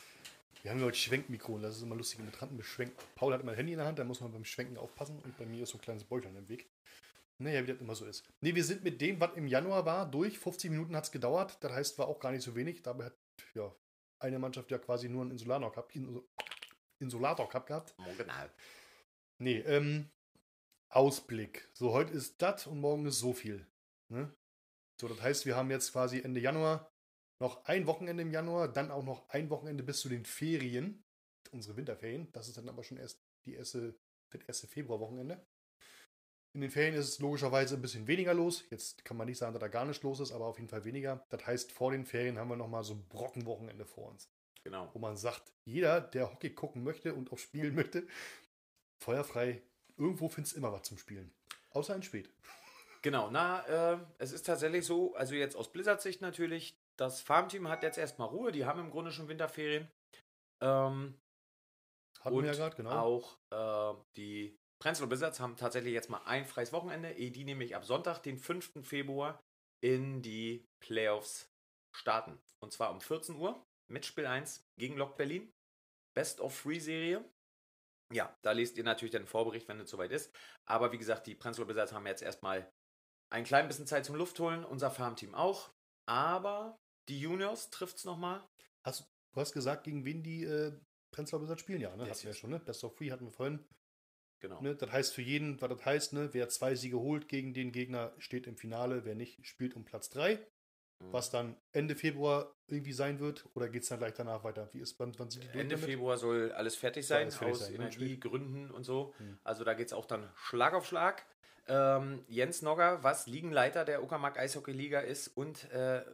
Wir haben heute Schwenkmikro und das ist immer lustig mit Randen beschwenken. Paul hat immer ein Handy in der Hand, da muss man beim Schwenken aufpassen und bei mir ist so ein kleines Bäuchlein im Weg. Naja, wie das immer so ist. Ne, wir sind mit dem, was im Januar war, durch. 50 Minuten hat es gedauert. Das heißt, war auch gar nicht so wenig. Dabei hat ja, eine Mannschaft ja quasi nur einen Insulator Cup, Insulator Cup gehabt. Genau. Nee, ähm, Ausblick. So, heute ist das und morgen ist so viel. Ne? So, das heißt, wir haben jetzt quasi Ende Januar noch ein Wochenende im Januar, dann auch noch ein Wochenende bis zu den Ferien, unsere Winterferien. Das ist dann aber schon erst die erste, das erste Februarwochenende. In den Ferien ist es logischerweise ein bisschen weniger los. Jetzt kann man nicht sagen, dass da gar nichts los ist, aber auf jeden Fall weniger. Das heißt, vor den Ferien haben wir nochmal so ein Brockenwochenende vor uns Genau. wo man sagt, jeder, der Hockey gucken möchte und auch spielen möchte, feuerfrei, irgendwo findest du immer was zum Spielen. Außer ein Spät. Genau, na, äh, es ist tatsächlich so, also jetzt aus Blizzards Sicht natürlich, das Farmteam hat jetzt erstmal Ruhe, die haben im Grunde schon Winterferien. Ähm, Hatten und wir ja gerade, genau. auch äh, die Prenzlau Blizzards haben tatsächlich jetzt mal ein freies Wochenende, ehe die nämlich ab Sonntag, den 5. Februar, in die Playoffs starten. Und zwar um 14 Uhr mit Spiel 1 gegen Lok Berlin. Best of Free Serie. Ja, da lest ihr natürlich den Vorbericht, wenn es soweit ist. Aber wie gesagt, die Prenzlau Blizzards haben jetzt erstmal ein klein bisschen Zeit zum Luft holen, unser Farmteam auch. Aber die Juniors trifft es nochmal. Hast, du hast gesagt, gegen wen die äh, Prenzlauer Blizzard spielen, ja, ne? Hatten wir ja schon, ne? Best of Free hatten wir vorhin. Genau. Ne? Das heißt für jeden, was das heißt, ne? wer zwei Siege holt gegen den Gegner, steht im Finale. Wer nicht, spielt um Platz 3. Mhm. Was dann Ende Februar irgendwie sein wird. Oder geht es dann gleich danach weiter? Wie ist, wann, wann sind die durch Ende damit? Februar soll alles fertig sein, alles fertig aus sein, ne? Energiegründen und so. Hm. Also da geht es auch dann Schlag auf Schlag. Ähm, Jens Nogger, was Ligenleiter der Uckermark Eishockey Liga ist und äh,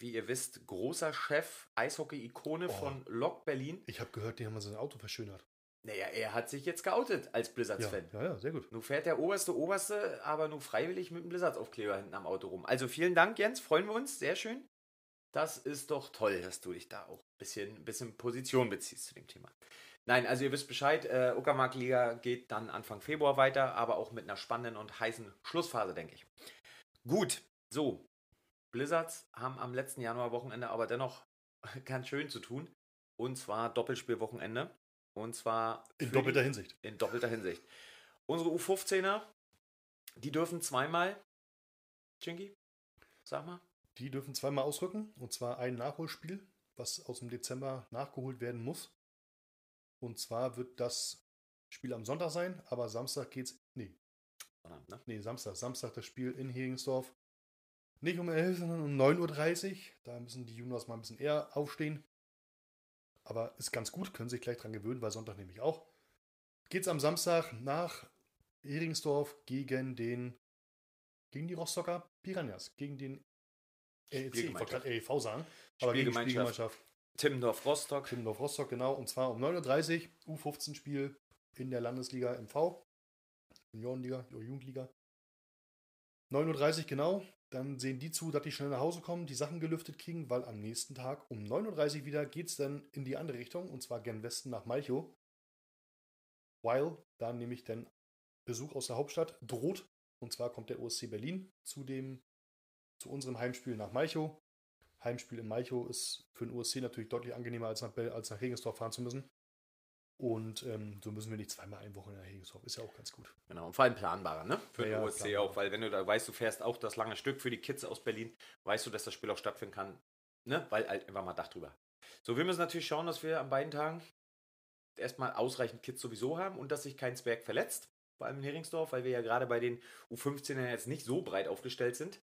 wie ihr wisst, großer Chef, Eishockey-Ikone Oh. von Lok Berlin. Ich habe gehört, die haben mal sein Auto verschönert. Naja, er hat sich jetzt geoutet als Ja, Blizzards-Fan. ja, ja, sehr gut. Nun fährt der oberste Oberste, aber nur freiwillig mit dem Blizzards-Aufkleber hinten am Auto rum. Also vielen Dank, Jens, freuen wir uns, sehr schön. Das ist doch toll, dass du dich da auch ein bisschen, bisschen Position beziehst zu dem Thema. Nein, also ihr wisst Bescheid, äh, Uckermark-Liga geht dann Anfang Februar weiter, aber auch mit einer spannenden und heißen Schlussphase, denke ich. Gut, so. Blizzards haben am letzten Januarwochenende aber dennoch ganz schön zu tun. Und zwar Doppelspielwochenende. Und zwar In für die- doppelter Hinsicht. in doppelter Hinsicht. Unsere U15er, die dürfen zweimal, Chinky, sag mal, Die dürfen zweimal ausrücken. Und zwar ein Nachholspiel, was aus dem Dezember nachgeholt werden muss. Und zwar wird das Spiel am Sonntag sein, aber Samstag geht's. Nee, Verdammt, ne? nee, Samstag. Samstag das Spiel in Heringsdorf. Nicht um 11, sondern um 9.30 Uhr. Da müssen die Juniors mal ein bisschen eher aufstehen. Aber ist ganz gut, können sich gleich dran gewöhnen, weil Sonntag nämlich auch. Geht's am Samstag nach Heringsdorf gegen den gegen die Rostocker Piranhas, gegen den LEC, ich wollte gerade LEV sagen, aber gegen die Spielgemeinschaft. Timmendorf Rostock. Timmendorf Rostock, genau, und zwar um 9.30 Uhr, U15-Spiel in der Landesliga MV, Juniorenliga, Jugendliga. 9.30 Uhr genau, dann sehen die zu, dass die schnell nach Hause kommen, die Sachen gelüftet kriegen, weil am nächsten Tag um 9.30 Uhr wieder geht es dann in die andere Richtung, und zwar gen Westen nach Malchow. Weil da nämlich dann Besuch aus der Hauptstadt droht, und zwar kommt der OSC Berlin zu dem, zu unserem Heimspiel nach Malchow. Heimspiel in Malchow ist für den OSC natürlich deutlich angenehmer, als nach, als nach Regensdorf fahren zu müssen. Und ähm, so müssen wir nicht zweimal eine Woche nach Regensdorf. Ist ja auch ganz gut. Genau, und vor allem planbarer, ne? Für Ja, den OSC planbarer. auch, weil wenn du da weißt, du fährst auch das lange Stück für die Kids aus Berlin, weißt du, dass das Spiel auch stattfinden kann, ne? Weil halt einfach mal Dach drüber. So, wir müssen natürlich schauen, dass wir an beiden Tagen erstmal ausreichend Kids sowieso haben und dass sich kein Zwerg verletzt, vor allem in Heringsdorf, weil wir ja gerade bei den U15ern jetzt nicht so breit aufgestellt sind.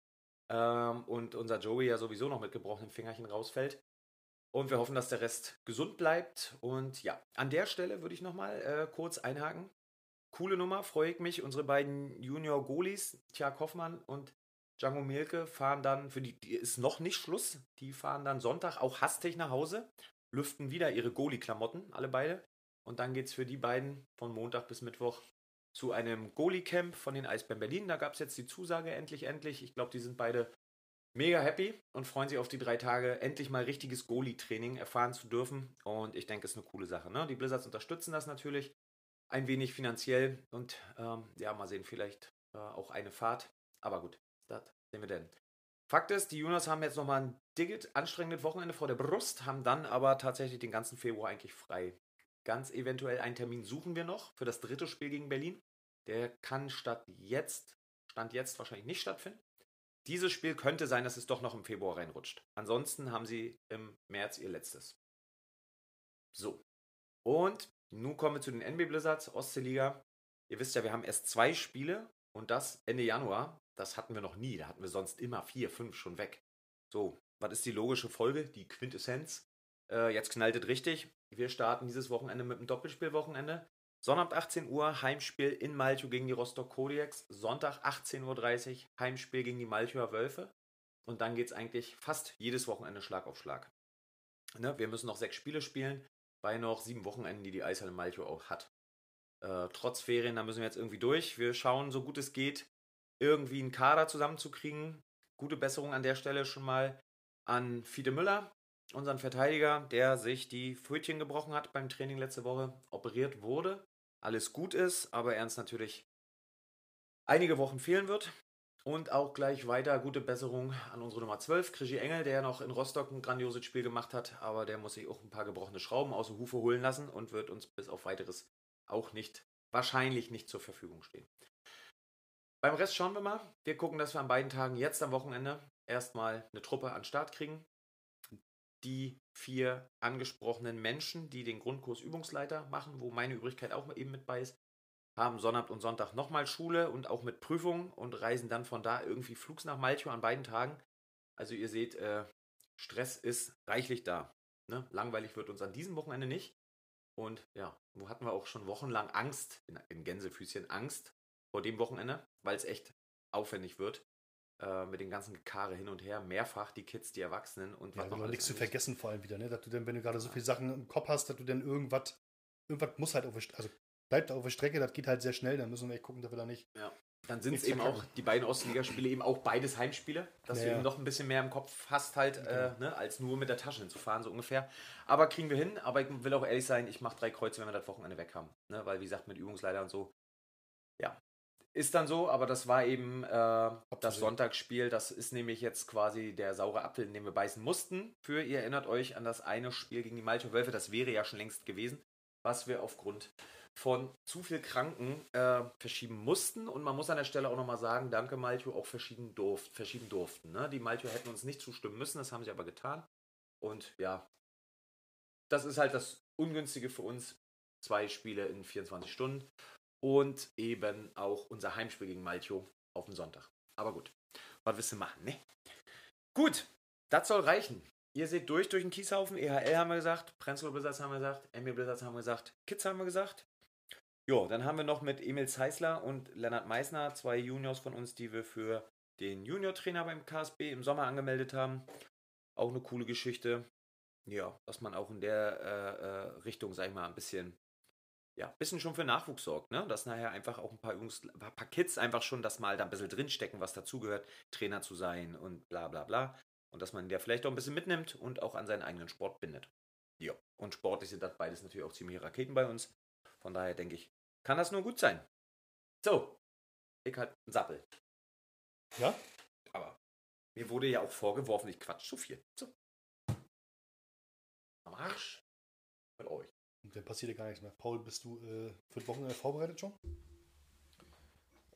Ähm, und unser Joey ja sowieso noch mit gebrochenem Fingerchen rausfällt. Und wir hoffen, dass der Rest gesund bleibt. Und ja, an der Stelle würde ich nochmal äh, kurz einhaken. coole Nummer, freue ich mich. Unsere beiden Junior-Goalies, Tja Hoffmann und Django Mielke, fahren dann, für die, die ist noch nicht Schluss, die fahren dann Sonntag auch hastig nach Hause, lüften wieder ihre Goalie-Klamotten, alle beide. Und dann geht es für die beiden von Montag bis Mittwoch zu einem Goalie-Camp von den Eisbären Berlin. Da gab es jetzt die Zusage endlich, endlich. Ich glaube, die sind beide mega happy und freuen sich auf die drei Tage, endlich mal richtiges Goalie-Training erfahren zu dürfen. Und ich denke, es ist eine coole Sache. Ne? Die Blizzards unterstützen das natürlich ein wenig finanziell und ähm, ja, mal sehen, vielleicht äh, auch eine Fahrt. Aber gut, das sehen wir denn. Fakt ist, die Juniors haben jetzt nochmal ein dicket, anstrengendes Wochenende vor der Brust, haben dann aber tatsächlich den ganzen Februar eigentlich frei. Ganz eventuell einen Termin suchen wir noch für das dritte Spiel gegen Berlin. Der kann statt jetzt, Stand jetzt wahrscheinlich nicht stattfinden. Dieses Spiel könnte sein, dass es doch noch im Februar reinrutscht. Ansonsten haben sie im März ihr letztes. So. Und nun kommen wir zu den NB Blizzards, Ostseeliga. Ihr wisst ja, wir haben erst zwei Spiele und das Ende Januar. Das hatten wir noch nie. Da hatten wir sonst immer vier, fünf schon weg. So, was ist die logische Folge? Die Quintessenz. Äh, jetzt knallt es richtig. Wir starten dieses Wochenende mit einem Doppelspielwochenende. Sonnabend 18 Uhr Heimspiel in Malchow gegen die Rostock Kodiaks. Sonntag 18.30 Uhr Heimspiel gegen die Malchower Wölfe. Und dann geht es eigentlich fast jedes Wochenende Schlag auf Schlag. Ne? Wir müssen noch sechs Spiele spielen bei noch sieben Wochenenden, die die Eishalle Malchow auch hat. Äh, trotz Ferien, da müssen wir jetzt irgendwie durch. Wir schauen, so gut es geht, irgendwie einen Kader zusammenzukriegen. Gute Besserung an der Stelle schon mal an Fiete Müller, unseren Verteidiger, der sich die Pfötchen gebrochen hat beim Training letzte Woche, operiert wurde. Alles gut ist, aber er uns natürlich einige Wochen fehlen wird. Und auch gleich weiter gute Besserung an unsere Nummer 12, Krischi Engel, der noch in Rostock ein grandioses Spiel gemacht hat, aber der muss sich auch ein paar gebrochene Schrauben aus der Hufe holen lassen und wird uns bis auf weiteres auch nicht, wahrscheinlich nicht zur Verfügung stehen. Beim Rest schauen wir mal. Wir gucken, dass wir an beiden Tagen jetzt am Wochenende erstmal eine Truppe an Start kriegen. Die vier angesprochenen Menschen, die den Grundkurs Übungsleiter machen, wo meine Übrigkeit auch eben mit bei ist, haben Sonnabend und Sonntag nochmal Schule und auch mit Prüfungen und reisen dann von da irgendwie flugs nach Malchow an beiden Tagen. Also ihr seht, äh, Stress ist reichlich da. Ne? Langweilig wird uns an diesem Wochenende nicht. Und ja, wo hatten wir auch schon wochenlang Angst, in, in Gänsefüßchen Angst vor dem Wochenende, weil es echt aufwendig wird. Äh, mit den ganzen Gekare hin und her, mehrfach die Kids, die Erwachsenen und was ja, noch nichts zu vergessen vor allem wieder, ne? Dass du dann, wenn du gerade so viele Sachen im Kopf hast, dass du dann irgendwas, irgendwas muss halt auf der, also bleibt auf der Strecke, das geht halt sehr schnell, dann müssen wir echt gucken, dass wir da nicht. Ja. Dann sind es eben auch die beiden Ostligaspiele eben auch beides Heimspiele, dass ja, du eben noch ein bisschen mehr im Kopf hast halt, äh, genau. ne, als nur mit der Tasche hinzufahren, so ungefähr. Aber kriegen wir hin, aber ich will auch ehrlich sein, ich mache drei Kreuze, wenn wir das Wochenende weg haben. Ne? Weil wie gesagt, mit Übungsleiter und so, ja, ist dann so, aber das war eben äh, das Sonntagsspiel. Das ist nämlich jetzt quasi der saure Apfel, in den wir beißen mussten. Für, ihr erinnert euch an das eine Spiel gegen die Malchow Wölfe. Das wäre ja schon längst gewesen, was wir aufgrund von zu viel Kranken äh, verschieben mussten. Und man muss an der Stelle auch nochmal sagen, danke Malchow, auch verschieben, durft, verschieben durften. Ne? Die Malchow hätten uns nicht zustimmen müssen, das haben sie aber getan. Und ja, das ist halt das Ungünstige für uns. Zwei Spiele in 24 Stunden und eben auch unser Heimspiel gegen Malchow auf den Sonntag. Aber gut, was willst du machen, ne? Gut, das soll reichen. Ihr seht durch durch den Kieshaufen. EHL haben wir gesagt, Prenzlau Blizzards haben wir gesagt, MB Blizzards haben wir gesagt, Kids haben wir gesagt. Jo, dann haben wir noch mit Emil Zeisler und Lennart Meissner zwei Juniors von uns, die wir für den Junior-Trainer beim KSB im Sommer angemeldet haben. Auch eine coole Geschichte. Ja, dass man auch in der äh, äh, Richtung, sag ich mal, ein bisschen ja, ein bisschen schon für Nachwuchs sorgt, ne? Dass nachher einfach auch ein paar Jungs, ein paar Kids einfach schon das mal da ein bisschen drinstecken, was dazugehört, Trainer zu sein und bla bla bla. Und dass man der vielleicht auch ein bisschen mitnimmt und auch an seinen eigenen Sport bindet. Ja. Und sportlich sind das beides natürlich auch ziemliche Raketen bei uns. Von daher denke ich, kann das nur gut sein. So, ich halt ein Sappel. Ja? Aber mir wurde ja auch vorgeworfen, ich quatsch zu viel. So. Am Arsch. Mit euch. Und dann passiert ja gar nichts mehr. Paul, bist du äh, für das Wochenende vorbereitet schon?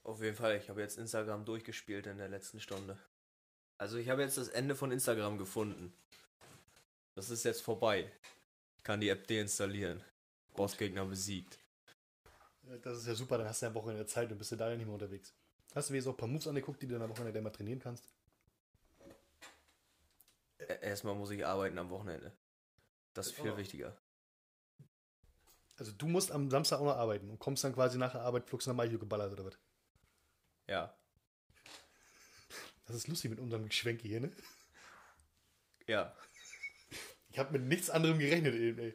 Auf jeden Fall. Ich habe jetzt Instagram durchgespielt in der letzten Stunde. Also ich habe jetzt das Ende von Instagram gefunden. Das ist jetzt vorbei. Ich kann die App deinstallieren. Bossgegner besiegt. Das ist ja super, dann hast du ja Wochenende Zeit und bist du da ja nicht mehr unterwegs. Hast du jetzt auch ein paar Moves angeguckt, die du am Wochenende mal trainieren kannst? Erstmal muss ich arbeiten am Wochenende. Das ist viel wichtiger. Also du musst am Samstag auch noch arbeiten und kommst dann quasi nach der Arbeit flugs nach Eichel geballert oder was? Ja. Das ist lustig mit unserem Geschwenke hier, ne? Ja. Ich habe mit nichts anderem gerechnet eben, ey.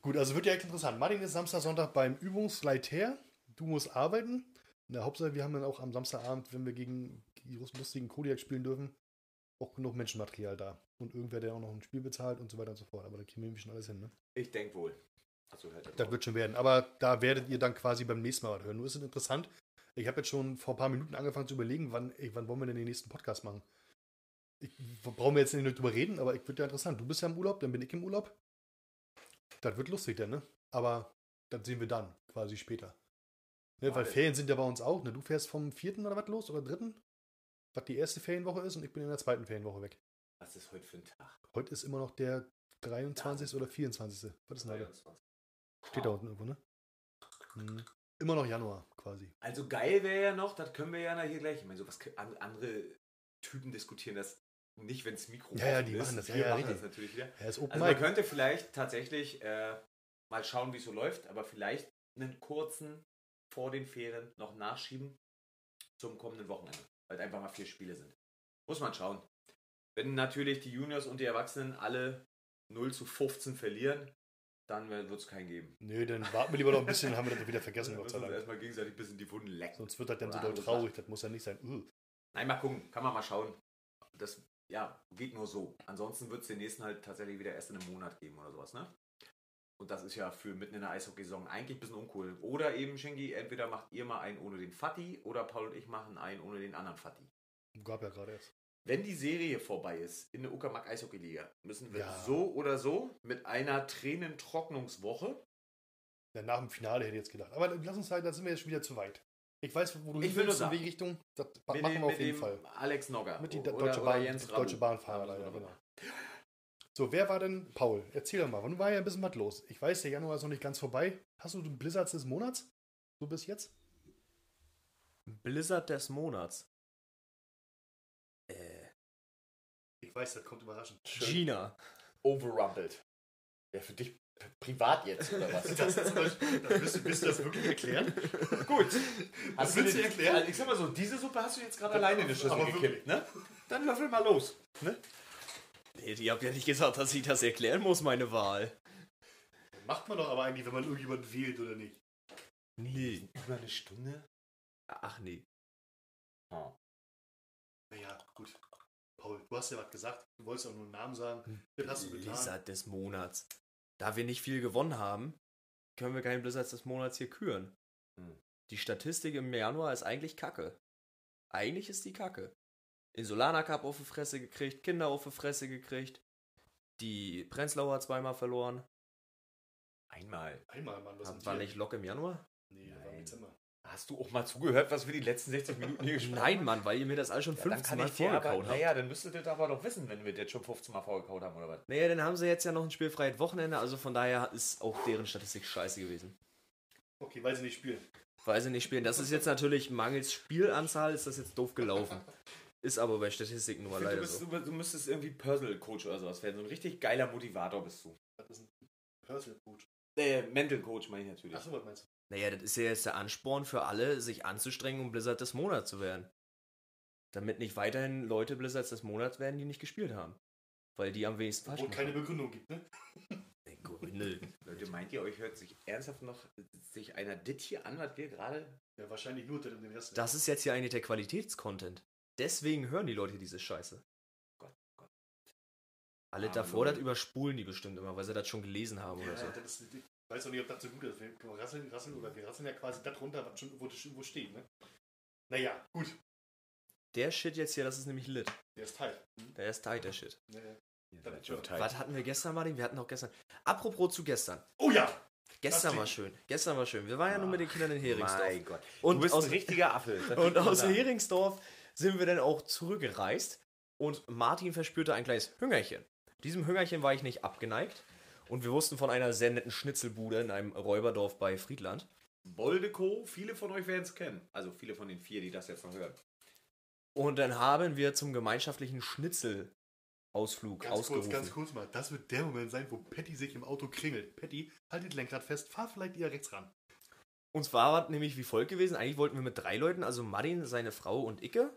Gut, also wird ja echt interessant. Martin ist Samstag, Sonntag beim Übungsleiter. Du musst arbeiten. Der Hauptsache, wir haben dann auch am Samstagabend, wenn wir gegen die lustigen Kodiak spielen dürfen, auch genug Menschenmaterial da. Und irgendwer, der auch noch ein Spiel bezahlt und so weiter und so fort. Aber da kriegen wir schon alles hin, ne? Ich denke wohl. Also, halt Das wird schon werden. Aber da werdet ihr dann quasi beim nächsten Mal was hören. Nur ist es interessant. Ich habe jetzt schon vor ein paar Minuten angefangen zu überlegen, wann, ey, wann wollen wir denn den nächsten Podcast machen. Ich, brauchen wir jetzt nicht drüber reden, aber ich wird ja interessant. Du bist ja im Urlaub, dann bin ich im Urlaub. Das wird lustig dann, ne? Aber das sehen wir dann, quasi später. Ne, weil Alles. Ferien sind ja bei uns auch. Ne? Du fährst vom vierten oder was los? Oder dritten? Was die erste Ferienwoche ist und ich bin in der zweiten Ferienwoche weg. Was ist heute für ein Tag? Heute ist immer noch der 23. oder 24. Was ist denn heute? Steht da unten irgendwo, ne? Hm. Immer noch Januar quasi. Also geil wäre ja noch, das können wir ja hier gleich. Ich meine, sowas andere Typen diskutieren das nicht, wenn das Mikro Ja, ja, die ist. machen das, ja, Wir ja, machen richtig. das natürlich wieder. Er ist Open Also man könnte vielleicht tatsächlich äh, mal schauen, wie es so läuft, aber vielleicht einen kurzen vor den Ferien noch nachschieben zum kommenden Wochenende, weil einfach mal vier Spiele sind. Muss man schauen. Wenn natürlich die Juniors und die Erwachsenen alle 0 zu 15 verlieren, dann wird es keinen geben. Nö, dann warten wir lieber noch ein bisschen, dann haben wir das wieder vergessen, Dann müssen wir Dank. erstmal gegenseitig ein bisschen die Wunden lecken. Sonst wird das dann so doll traurig, das muss ja nicht sein. Uh. Nein, mal gucken, kann man mal schauen. Das ja, geht nur so. Ansonsten wird es den nächsten halt tatsächlich wieder erst in einem Monat geben oder sowas, ne? Und das ist ja für mitten in der Eishockey-Saison eigentlich ein bisschen uncool. Oder eben, Schenki, entweder macht ihr mal einen ohne den Fatty oder Paul und ich machen einen ohne den anderen Fatty. Gab ja gerade erst. Wenn die Serie vorbei ist in der Uckermark Eishockey-Liga, müssen wir Ja. so oder so mit einer Tränentrocknungswoche. Ja, nach dem Finale hätte ich jetzt gedacht. Aber lass uns halt, da sind wir jetzt schon wieder zu weit. Ich weiß, wo du Ich hin will nur willst, in welche Richtung. Das mit machen dem- wir auf jeden dem Fall. Alex Nogger. Mit die oder, Deutsche oder Bahn, Jens Deutsche. Bahnfahrer, leider, so genau. So, wer war denn Paul? Erzähl doch mal, wann war ja ein bisschen was los? Ich weiß, der Januar ist noch nicht ganz vorbei. Hast du den Blizzards des Monats? So bis jetzt? Blizzard des Monats. Weiß, das kommt überraschend. Gina. Overrumpled. Ja, für dich privat jetzt, oder was? Das, ist, das willst, du, willst du das wirklich erklären? Gut. Was du willst du den- erklären? Also ich sag mal so, diese Suppe hast du jetzt gerade alleine in die Schüssel Aber gekippt, ne? Dann löffel mal los. Ne? Nee, ihr habt ja nicht gesagt, dass ich das erklären muss, meine Wahl. Macht man doch aber eigentlich, wenn man irgendjemanden wählt oder nicht. Nee. Über eine Stunde? Ach nee. Naja, gut. Paul, du hast ja was gesagt. Du wolltest auch nur einen Namen sagen. Das hast du getan. Blizzard des Monats. Da wir nicht viel gewonnen haben, können wir keinen Blizzard des Monats hier küren. Hm. Die Statistik im Januar ist eigentlich kacke. Eigentlich ist die kacke. Insulana Cup auf die Fresse gekriegt, Kinder auf die Fresse gekriegt. Die Prenzlauer zweimal verloren. Einmal. Einmal, Mann. Was War nicht Lok im Januar? Nee, das war im Nein. Dezember. Hast du auch mal zugehört, was wir die letzten 60 Minuten hier gesprochen Nein, haben? Mann, weil ihr mir das alles schon Ja, dann 15 kann Mal vorgekaut habt. naja, dann müsstet ihr das aber doch wissen, wenn wir das schon 15 Mal vorgekaut haben, oder was? Naja, dann haben sie jetzt ja noch ein spielfreies Wochenende, also von daher ist auch deren Statistik scheiße gewesen. Okay, weil sie nicht spielen. Weil sie nicht spielen. Das ist jetzt natürlich mangels Spielanzahl, ist das jetzt doof gelaufen. Ist aber bei Statistiken nun mal find, du, leider bist, so. du, müsstest irgendwie Personal Coach oder sowas werden. So ein richtig geiler Motivator bist du. Das ist ein Personal Coach. Äh, Mental Coach meine ich natürlich. Achso, was meinst du? Naja, das ist ja jetzt der Ansporn für alle, sich anzustrengen, um Blizzard des Monats zu werden. Damit nicht weiterhin Leute Blizzards des Monats werden, die nicht gespielt haben. Weil die am wenigsten falsch Wo keine. Begründung gibt, ne? Gründe. Leute, meint ihr, euch hört sich ernsthaft noch sich einer dit hier an, was wir gerade... Ja, wahrscheinlich nur den Rest. Das ist jetzt hier eigentlich der Qualitätscontent. Deswegen hören die Leute diese Scheiße. Gott, Gott. Alle Arme davor, Leute. das überspulen die bestimmt immer, weil sie das schon gelesen haben oder ja, so. das ist, ich weiß auch nicht, ob das so gut ist. Wir rasseln, rasseln oder wir rasseln ja quasi das runter, was schon wo, wo steht, ne? Naja, gut. Der Shit jetzt hier, das ist nämlich lit. Der ist tight. Hm? Der ist tight, der Shit. Ja, ja. Das schon tight. Was hatten wir gestern, Martin? Wir hatten auch gestern. Apropos zu gestern. Oh ja! Gestern Das war schön. Gestern war schön. Wir waren ja nur mit den Kindern in Heringsdorf. Mein Gott. Und du bist aus- ein richtiger Affe. das Und aus sagen. Heringsdorf sind wir dann auch zurückgereist und Martin verspürte ein kleines Hüngerchen. Diesem Hüngerchen war ich nicht abgeneigt und wir wussten von einer sehr netten Schnitzelbude in einem Räuberdorf bei Friedland. Boldeco, viele von euch werden es kennen. Also viele von den vier, die das jetzt noch hören. Und dann haben wir zum gemeinschaftlichen Schnitzel Ausflug Ganz kurz, ausgerufen. ganz kurz mal. Das wird der Moment sein, wo Patty sich im Auto kringelt. Patty, haltet Lenkrad fest, fahr vielleicht eher rechts ran. Uns war es nämlich wie folgt gewesen. Eigentlich wollten wir mit drei Leuten, also Martin, seine Frau und Icke.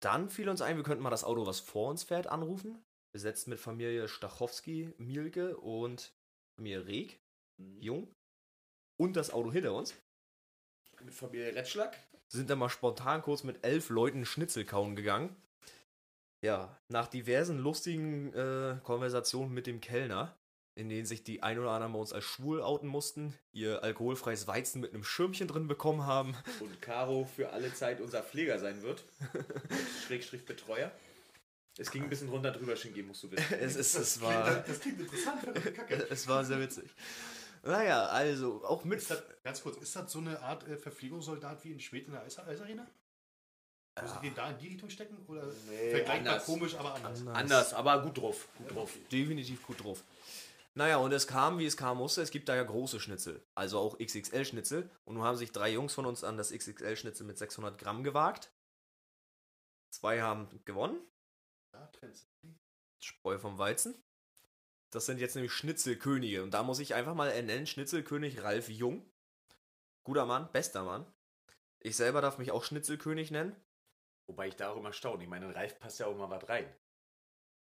Dann fiel uns ein, wir könnten mal das Auto, was vor uns fährt, anrufen. Besetzt mit Familie Stachowski, Mielke und Familie Reg, Jung. Und das Auto hinter uns. Mit Familie Retschlag. Sind dann mal spontan kurz mit elf Leuten Schnitzel kauen gegangen. Ja, nach diversen lustigen äh, Konversationen mit dem Kellner, in denen sich die ein oder anderen bei uns als schwul outen mussten, ihr alkoholfreies Weizen mit einem Schirmchen drin bekommen haben. Und Caro für alle Zeit unser Pfleger sein wird. Schrägstrich Betreuer. Es ging ein bisschen runter drüber, Shingi, musst du wissen. Es, es, Klingt, war, das klingt interessant, Kacke. es war sehr witzig. Naja, also auch mit. Das, ganz kurz, ist das so eine Art äh, Verpflegungssoldat wie in Schwed in der Eis Eisarena? Muss ich den da in die Richtung stecken? Oder Nee, vergleichbar anders. komisch, aber anders? Anders, aber gut drauf. Gut drauf. definitiv gut drauf. Naja, und es kam, wie es kam musste. Es gibt da ja große Schnitzel, also auch XXL-Schnitzel. Und nun haben sich drei Jungs von uns an das XXL-Schnitzel mit 600 Gramm gewagt. Zwei haben gewonnen. Spreu vom Weizen. Das sind jetzt nämlich Schnitzelkönige. Und da muss ich einfach mal ernennen, Schnitzelkönig Ralf Jung. Guter Mann, bester Mann. Ich selber darf mich auch Schnitzelkönig nennen. Wobei ich da auch immer staune. Ich meine, in Ralf passt ja auch mal was rein.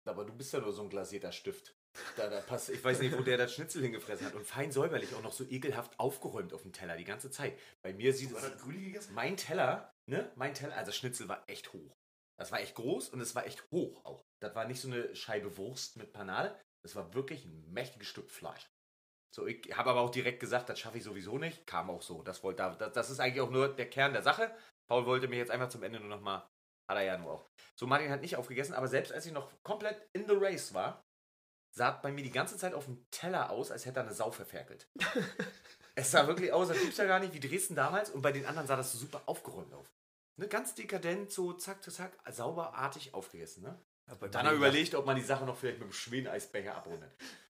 Aber du bist ja nur so ein glasierter Stift. Da, da passt, ich weiß nicht, wo der das Schnitzel hingefressen hat. Und fein säuberlich, auch noch so ekelhaft aufgeräumt auf dem Teller die ganze Zeit. Bei mir sieht es. Mein Teller, ne? Mein Teller, also Schnitzel war echt hoch. Das war echt groß und es war echt hoch auch. Das war nicht so eine Scheibe Wurst mit Panade. Das war wirklich ein mächtiges Stück Fleisch. So, ich habe aber auch direkt gesagt, das schaffe ich sowieso nicht. Kam auch so. Das, wollte, das, das ist eigentlich auch nur der Kern der Sache. Paul wollte mir jetzt einfach zum Ende nur noch mal. Hat er ja nur auch. So, Martin hat nicht aufgegessen, aber selbst als ich noch komplett in the race war, sah bei mir die ganze Zeit auf dem Teller aus, als hätte er eine Sau verferkelt. es sah wirklich aus, das gibt's ja gar nicht, wie Dresden damals. Und bei den anderen sah das so super aufgeräumt auf. Ne, ganz dekadent, so zack, zack, zack, sauberartig aufgegessen. Ne? Dann hat er überlegt, ob man die Sache noch vielleicht mit dem Schweden-Eisbecher abrundet.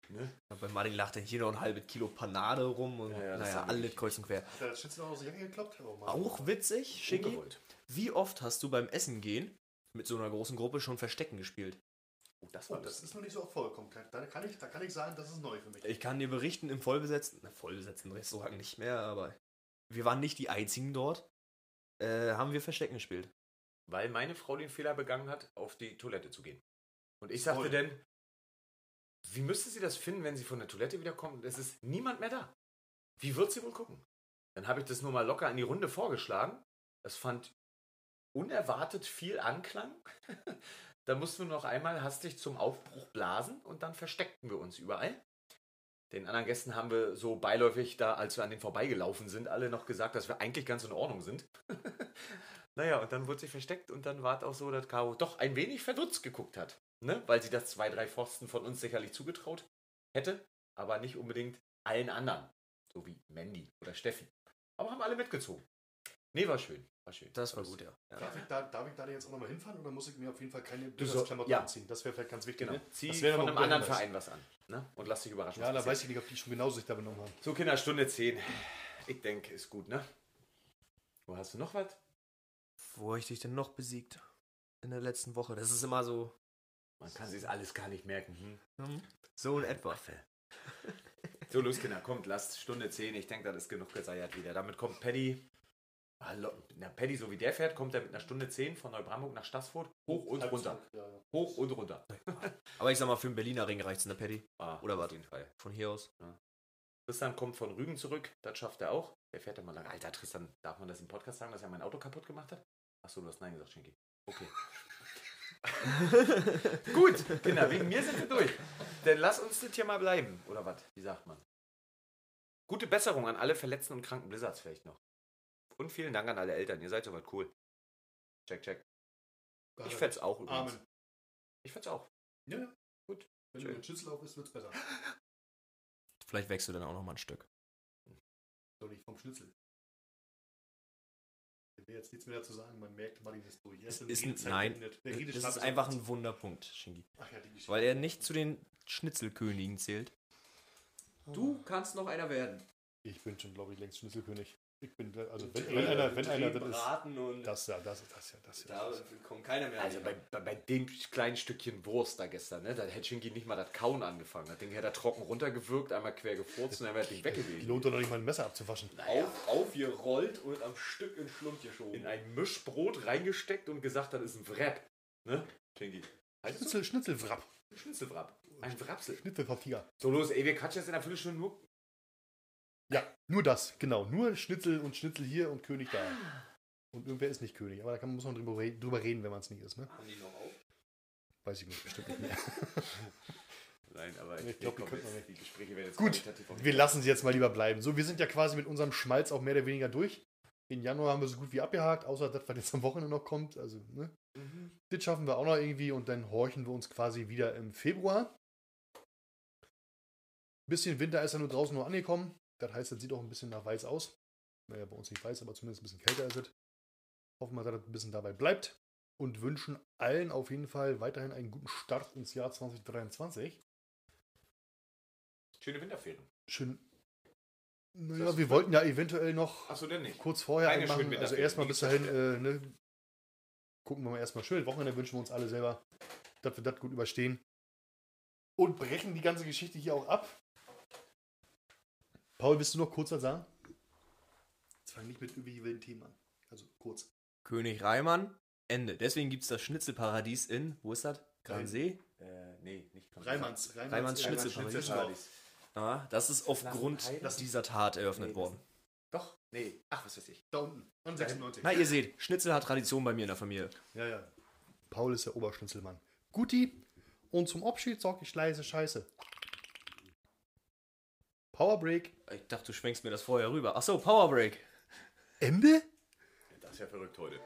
Ne? Bei Martin lacht dann hier noch ein halbes Kilo Panade rum und Ja, ja, das naja, wirklich- kreuz und quer. Hat er das noch aus der Jacke gekloppt? Oh, Mann. Auch witzig, Ungewollt. wie oft hast du beim Essen gehen mit so einer großen Gruppe schon Verstecken gespielt? Oh, das Oh, war das ist noch nicht so oft vorgekommen. Da kann, ich, da kann ich sagen, das ist neu für mich. Ich kann dir berichten, im vollbesetzten, na, vollbesetzten Restaurant nicht mehr, aber wir waren nicht die einzigen dort, äh, haben wir Verstecken gespielt. Weil meine Frau den Fehler begangen hat, auf die Toilette zu gehen. Und ich sagte dann, wie müsste sie das finden, wenn sie von der Toilette wiederkommt? Es ist niemand mehr da. Wie wird sie wohl gucken? Dann habe ich das nur mal locker in die Runde vorgeschlagen. Das fand unerwartet viel Anklang. da mussten wir noch einmal hastig zum Aufbruch blasen und dann versteckten wir uns überall. Den anderen Gästen haben wir so beiläufig da, als wir an denen vorbeigelaufen sind, alle noch gesagt, dass wir eigentlich ganz in Ordnung sind. naja, und dann wurde sie versteckt und dann war es auch so, dass Caro doch ein wenig verdutzt geguckt hat. Ne? Weil sie das zwei, drei Pfosten von uns sicherlich zugetraut hätte, aber nicht unbedingt allen anderen. So wie Mandy oder Steffi. Aber haben alle mitgezogen. Nee, war schön. War schön. Das war gut, ja. Darf ich, da, darf ich da jetzt auch nochmal hinfahren oder muss ich mir auf jeden Fall keine soll- Klamotten ja. anziehen? Das wäre vielleicht ganz wichtig. Genau. Ne? Zieh Das wäre von einem ein anderen. Verein was an. Ne? Und lass dich überraschen. Ja, da weiß ich nicht, ob die schon genauso sich da benommen haben. So, Kinder, Stunde 10. Ich denke, ist gut, ne? Wo hast du noch was? Wo habe ich dich denn noch besiegt? In der letzten Woche. Das ist immer so. Man kann sich alles gar nicht merken. Hm? So in etwa. So, los, Kinder, kommt, lasst Stunde 10. Ich denke, das ist genug geseiert wieder. Damit kommt Paddy. Hallo, na, Paddy, so wie der fährt, kommt er mit einer Stunde 10 von Neubrandenburg nach Stassfurt hoch und Halb runter. zurück, Ja, ja. Hoch und runter. Aber ich sag mal, für den Berliner Ring reicht's in der Paddy. Ah, Oder auf was? jeden Fall. Von hier aus. Tristan kommt von Rügen zurück, das schafft er auch. Der fährt immer lange. Alter, Tristan, darf man das im Podcast sagen, dass er mein Auto kaputt gemacht hat? Achso, du hast Nein gesagt, Schinki. Okay. Gut, Kinder, wegen mir sind wir durch. Dann lass uns das hier mal bleiben. Oder was? Wie sagt man? Gute Besserung an alle verletzten und kranken Blizzards vielleicht noch. Und vielen Dank an alle Eltern. Ihr seid soweit cool. Check, check. Ich fänd's auch übrigens. Amen. Ich fänd's auch. Ja, ja. Gut. Wenn Schön. du mit Schnitzel auf bist, wird's besser. Vielleicht wächst du dann auch noch mal ein Stück. So nicht vom Schnitzel. Ich will jetzt nichts mehr dazu sagen, man merkt, Martin ist durch. Er in ist ein, nein, Redestab ist einfach ein Wunderpunkt, Shingi. Ach ja, die Geschichte. Weil er nicht zu den Schnitzelkönigen zählt. Du kannst noch einer werden. Ich bin schon, glaube ich, längst Schnitzelkönig. Ich bin, also wenn, wenn einer, wenn einer das ist, und das ja, das ist, das ja, das ja. da kommt keiner mehr. Also bei, bei, bei dem kleinen Stückchen Wurst da gestern, ne, da hätte Shinky nicht mal das Kauen angefangen. Das Ding hätte er trocken runtergewürgt, einmal quer gefurzt und dann wäre das Ding weg gewesen. Lohnt doch noch nicht mal ein Messer abzuwaschen. auf, aufgerollt und am Stück in Schlund geschoben. In ein Mischbrot reingesteckt und gesagt, das ist ein Wrap. Ne, so? Schnitzel, Schnitzelwrap. Schnitzelwrap. Ein Wrapsel. Schnitzelvertiger. So los, ey, wir quatschen jetzt in einer Viertelstunde nur. Ja, nur das, genau. Nur Schnitzel und Schnitzel hier und König da. Und irgendwer ist nicht König, aber da kann, muss man drüber, re- drüber reden, wenn man es nicht ist, ne? Haben die noch auf? Weiß ich nicht, bestimmt nicht mehr. Nein, aber Ich glaub, die komm, könnten jetzt- wir nicht. Die Gespräche werden jetzt Gut, wir lassen sie jetzt mal lieber bleiben. So, wir sind ja quasi mit unserem Schmalz auch mehr oder weniger durch. In Januar haben wir so gut wie abgehakt, außer das, was jetzt am Wochenende noch kommt. Also, ne? Mhm. Das schaffen wir auch noch irgendwie und dann horchen wir uns quasi wieder im Februar. Bisschen Winter ist ja nur draußen nur angekommen. Das heißt, es sieht auch ein bisschen nach weiß aus. Naja, bei uns nicht weiß, aber zumindest ein bisschen kälter ist es. Hoffen wir, dass es ein bisschen dabei bleibt. Und wünschen allen auf jeden Fall weiterhin einen guten Start ins Jahr 2023. Schöne Winterferien. Schön. Das Naja, ist wir wollten ja eventuell noch Achso, denn nicht. kurz vorher Keine machen. Also erstmal bis dahin, äh, ne, gucken wir mal erstmal schön. Wochenende wünschen wir uns alle selber, dass wir das gut überstehen. Und brechen die ganze Geschichte hier auch ab. Paul, willst du noch kurz was sagen? Jetzt fang nicht mit irgendwelchen wilden Themen an. Also kurz. König Reimann, Ende. Deswegen gibt es das Schnitzelparadies in, wo ist das? Gransee? Äh, nee, nicht ganz. Reimanns. Reimanns Schnitzelparadies. Schnitzelparadies. Ah, das ist aufgrund dieser Tat eröffnet Nee, worden. Doch, nee. Ach, was weiß ich. Da unten. An 96. Na, ihr seht, Schnitzel hat Tradition bei mir in der Familie. Ja, ja. Paul ist der Oberschnitzelmann. Guti. Und zum Abschied sag ich leise Scheiße. Powerbreak. Ich dachte, du schwenkst mir das vorher rüber. Achso, Powerbreak. Ende? Das ist ja verrückt heute.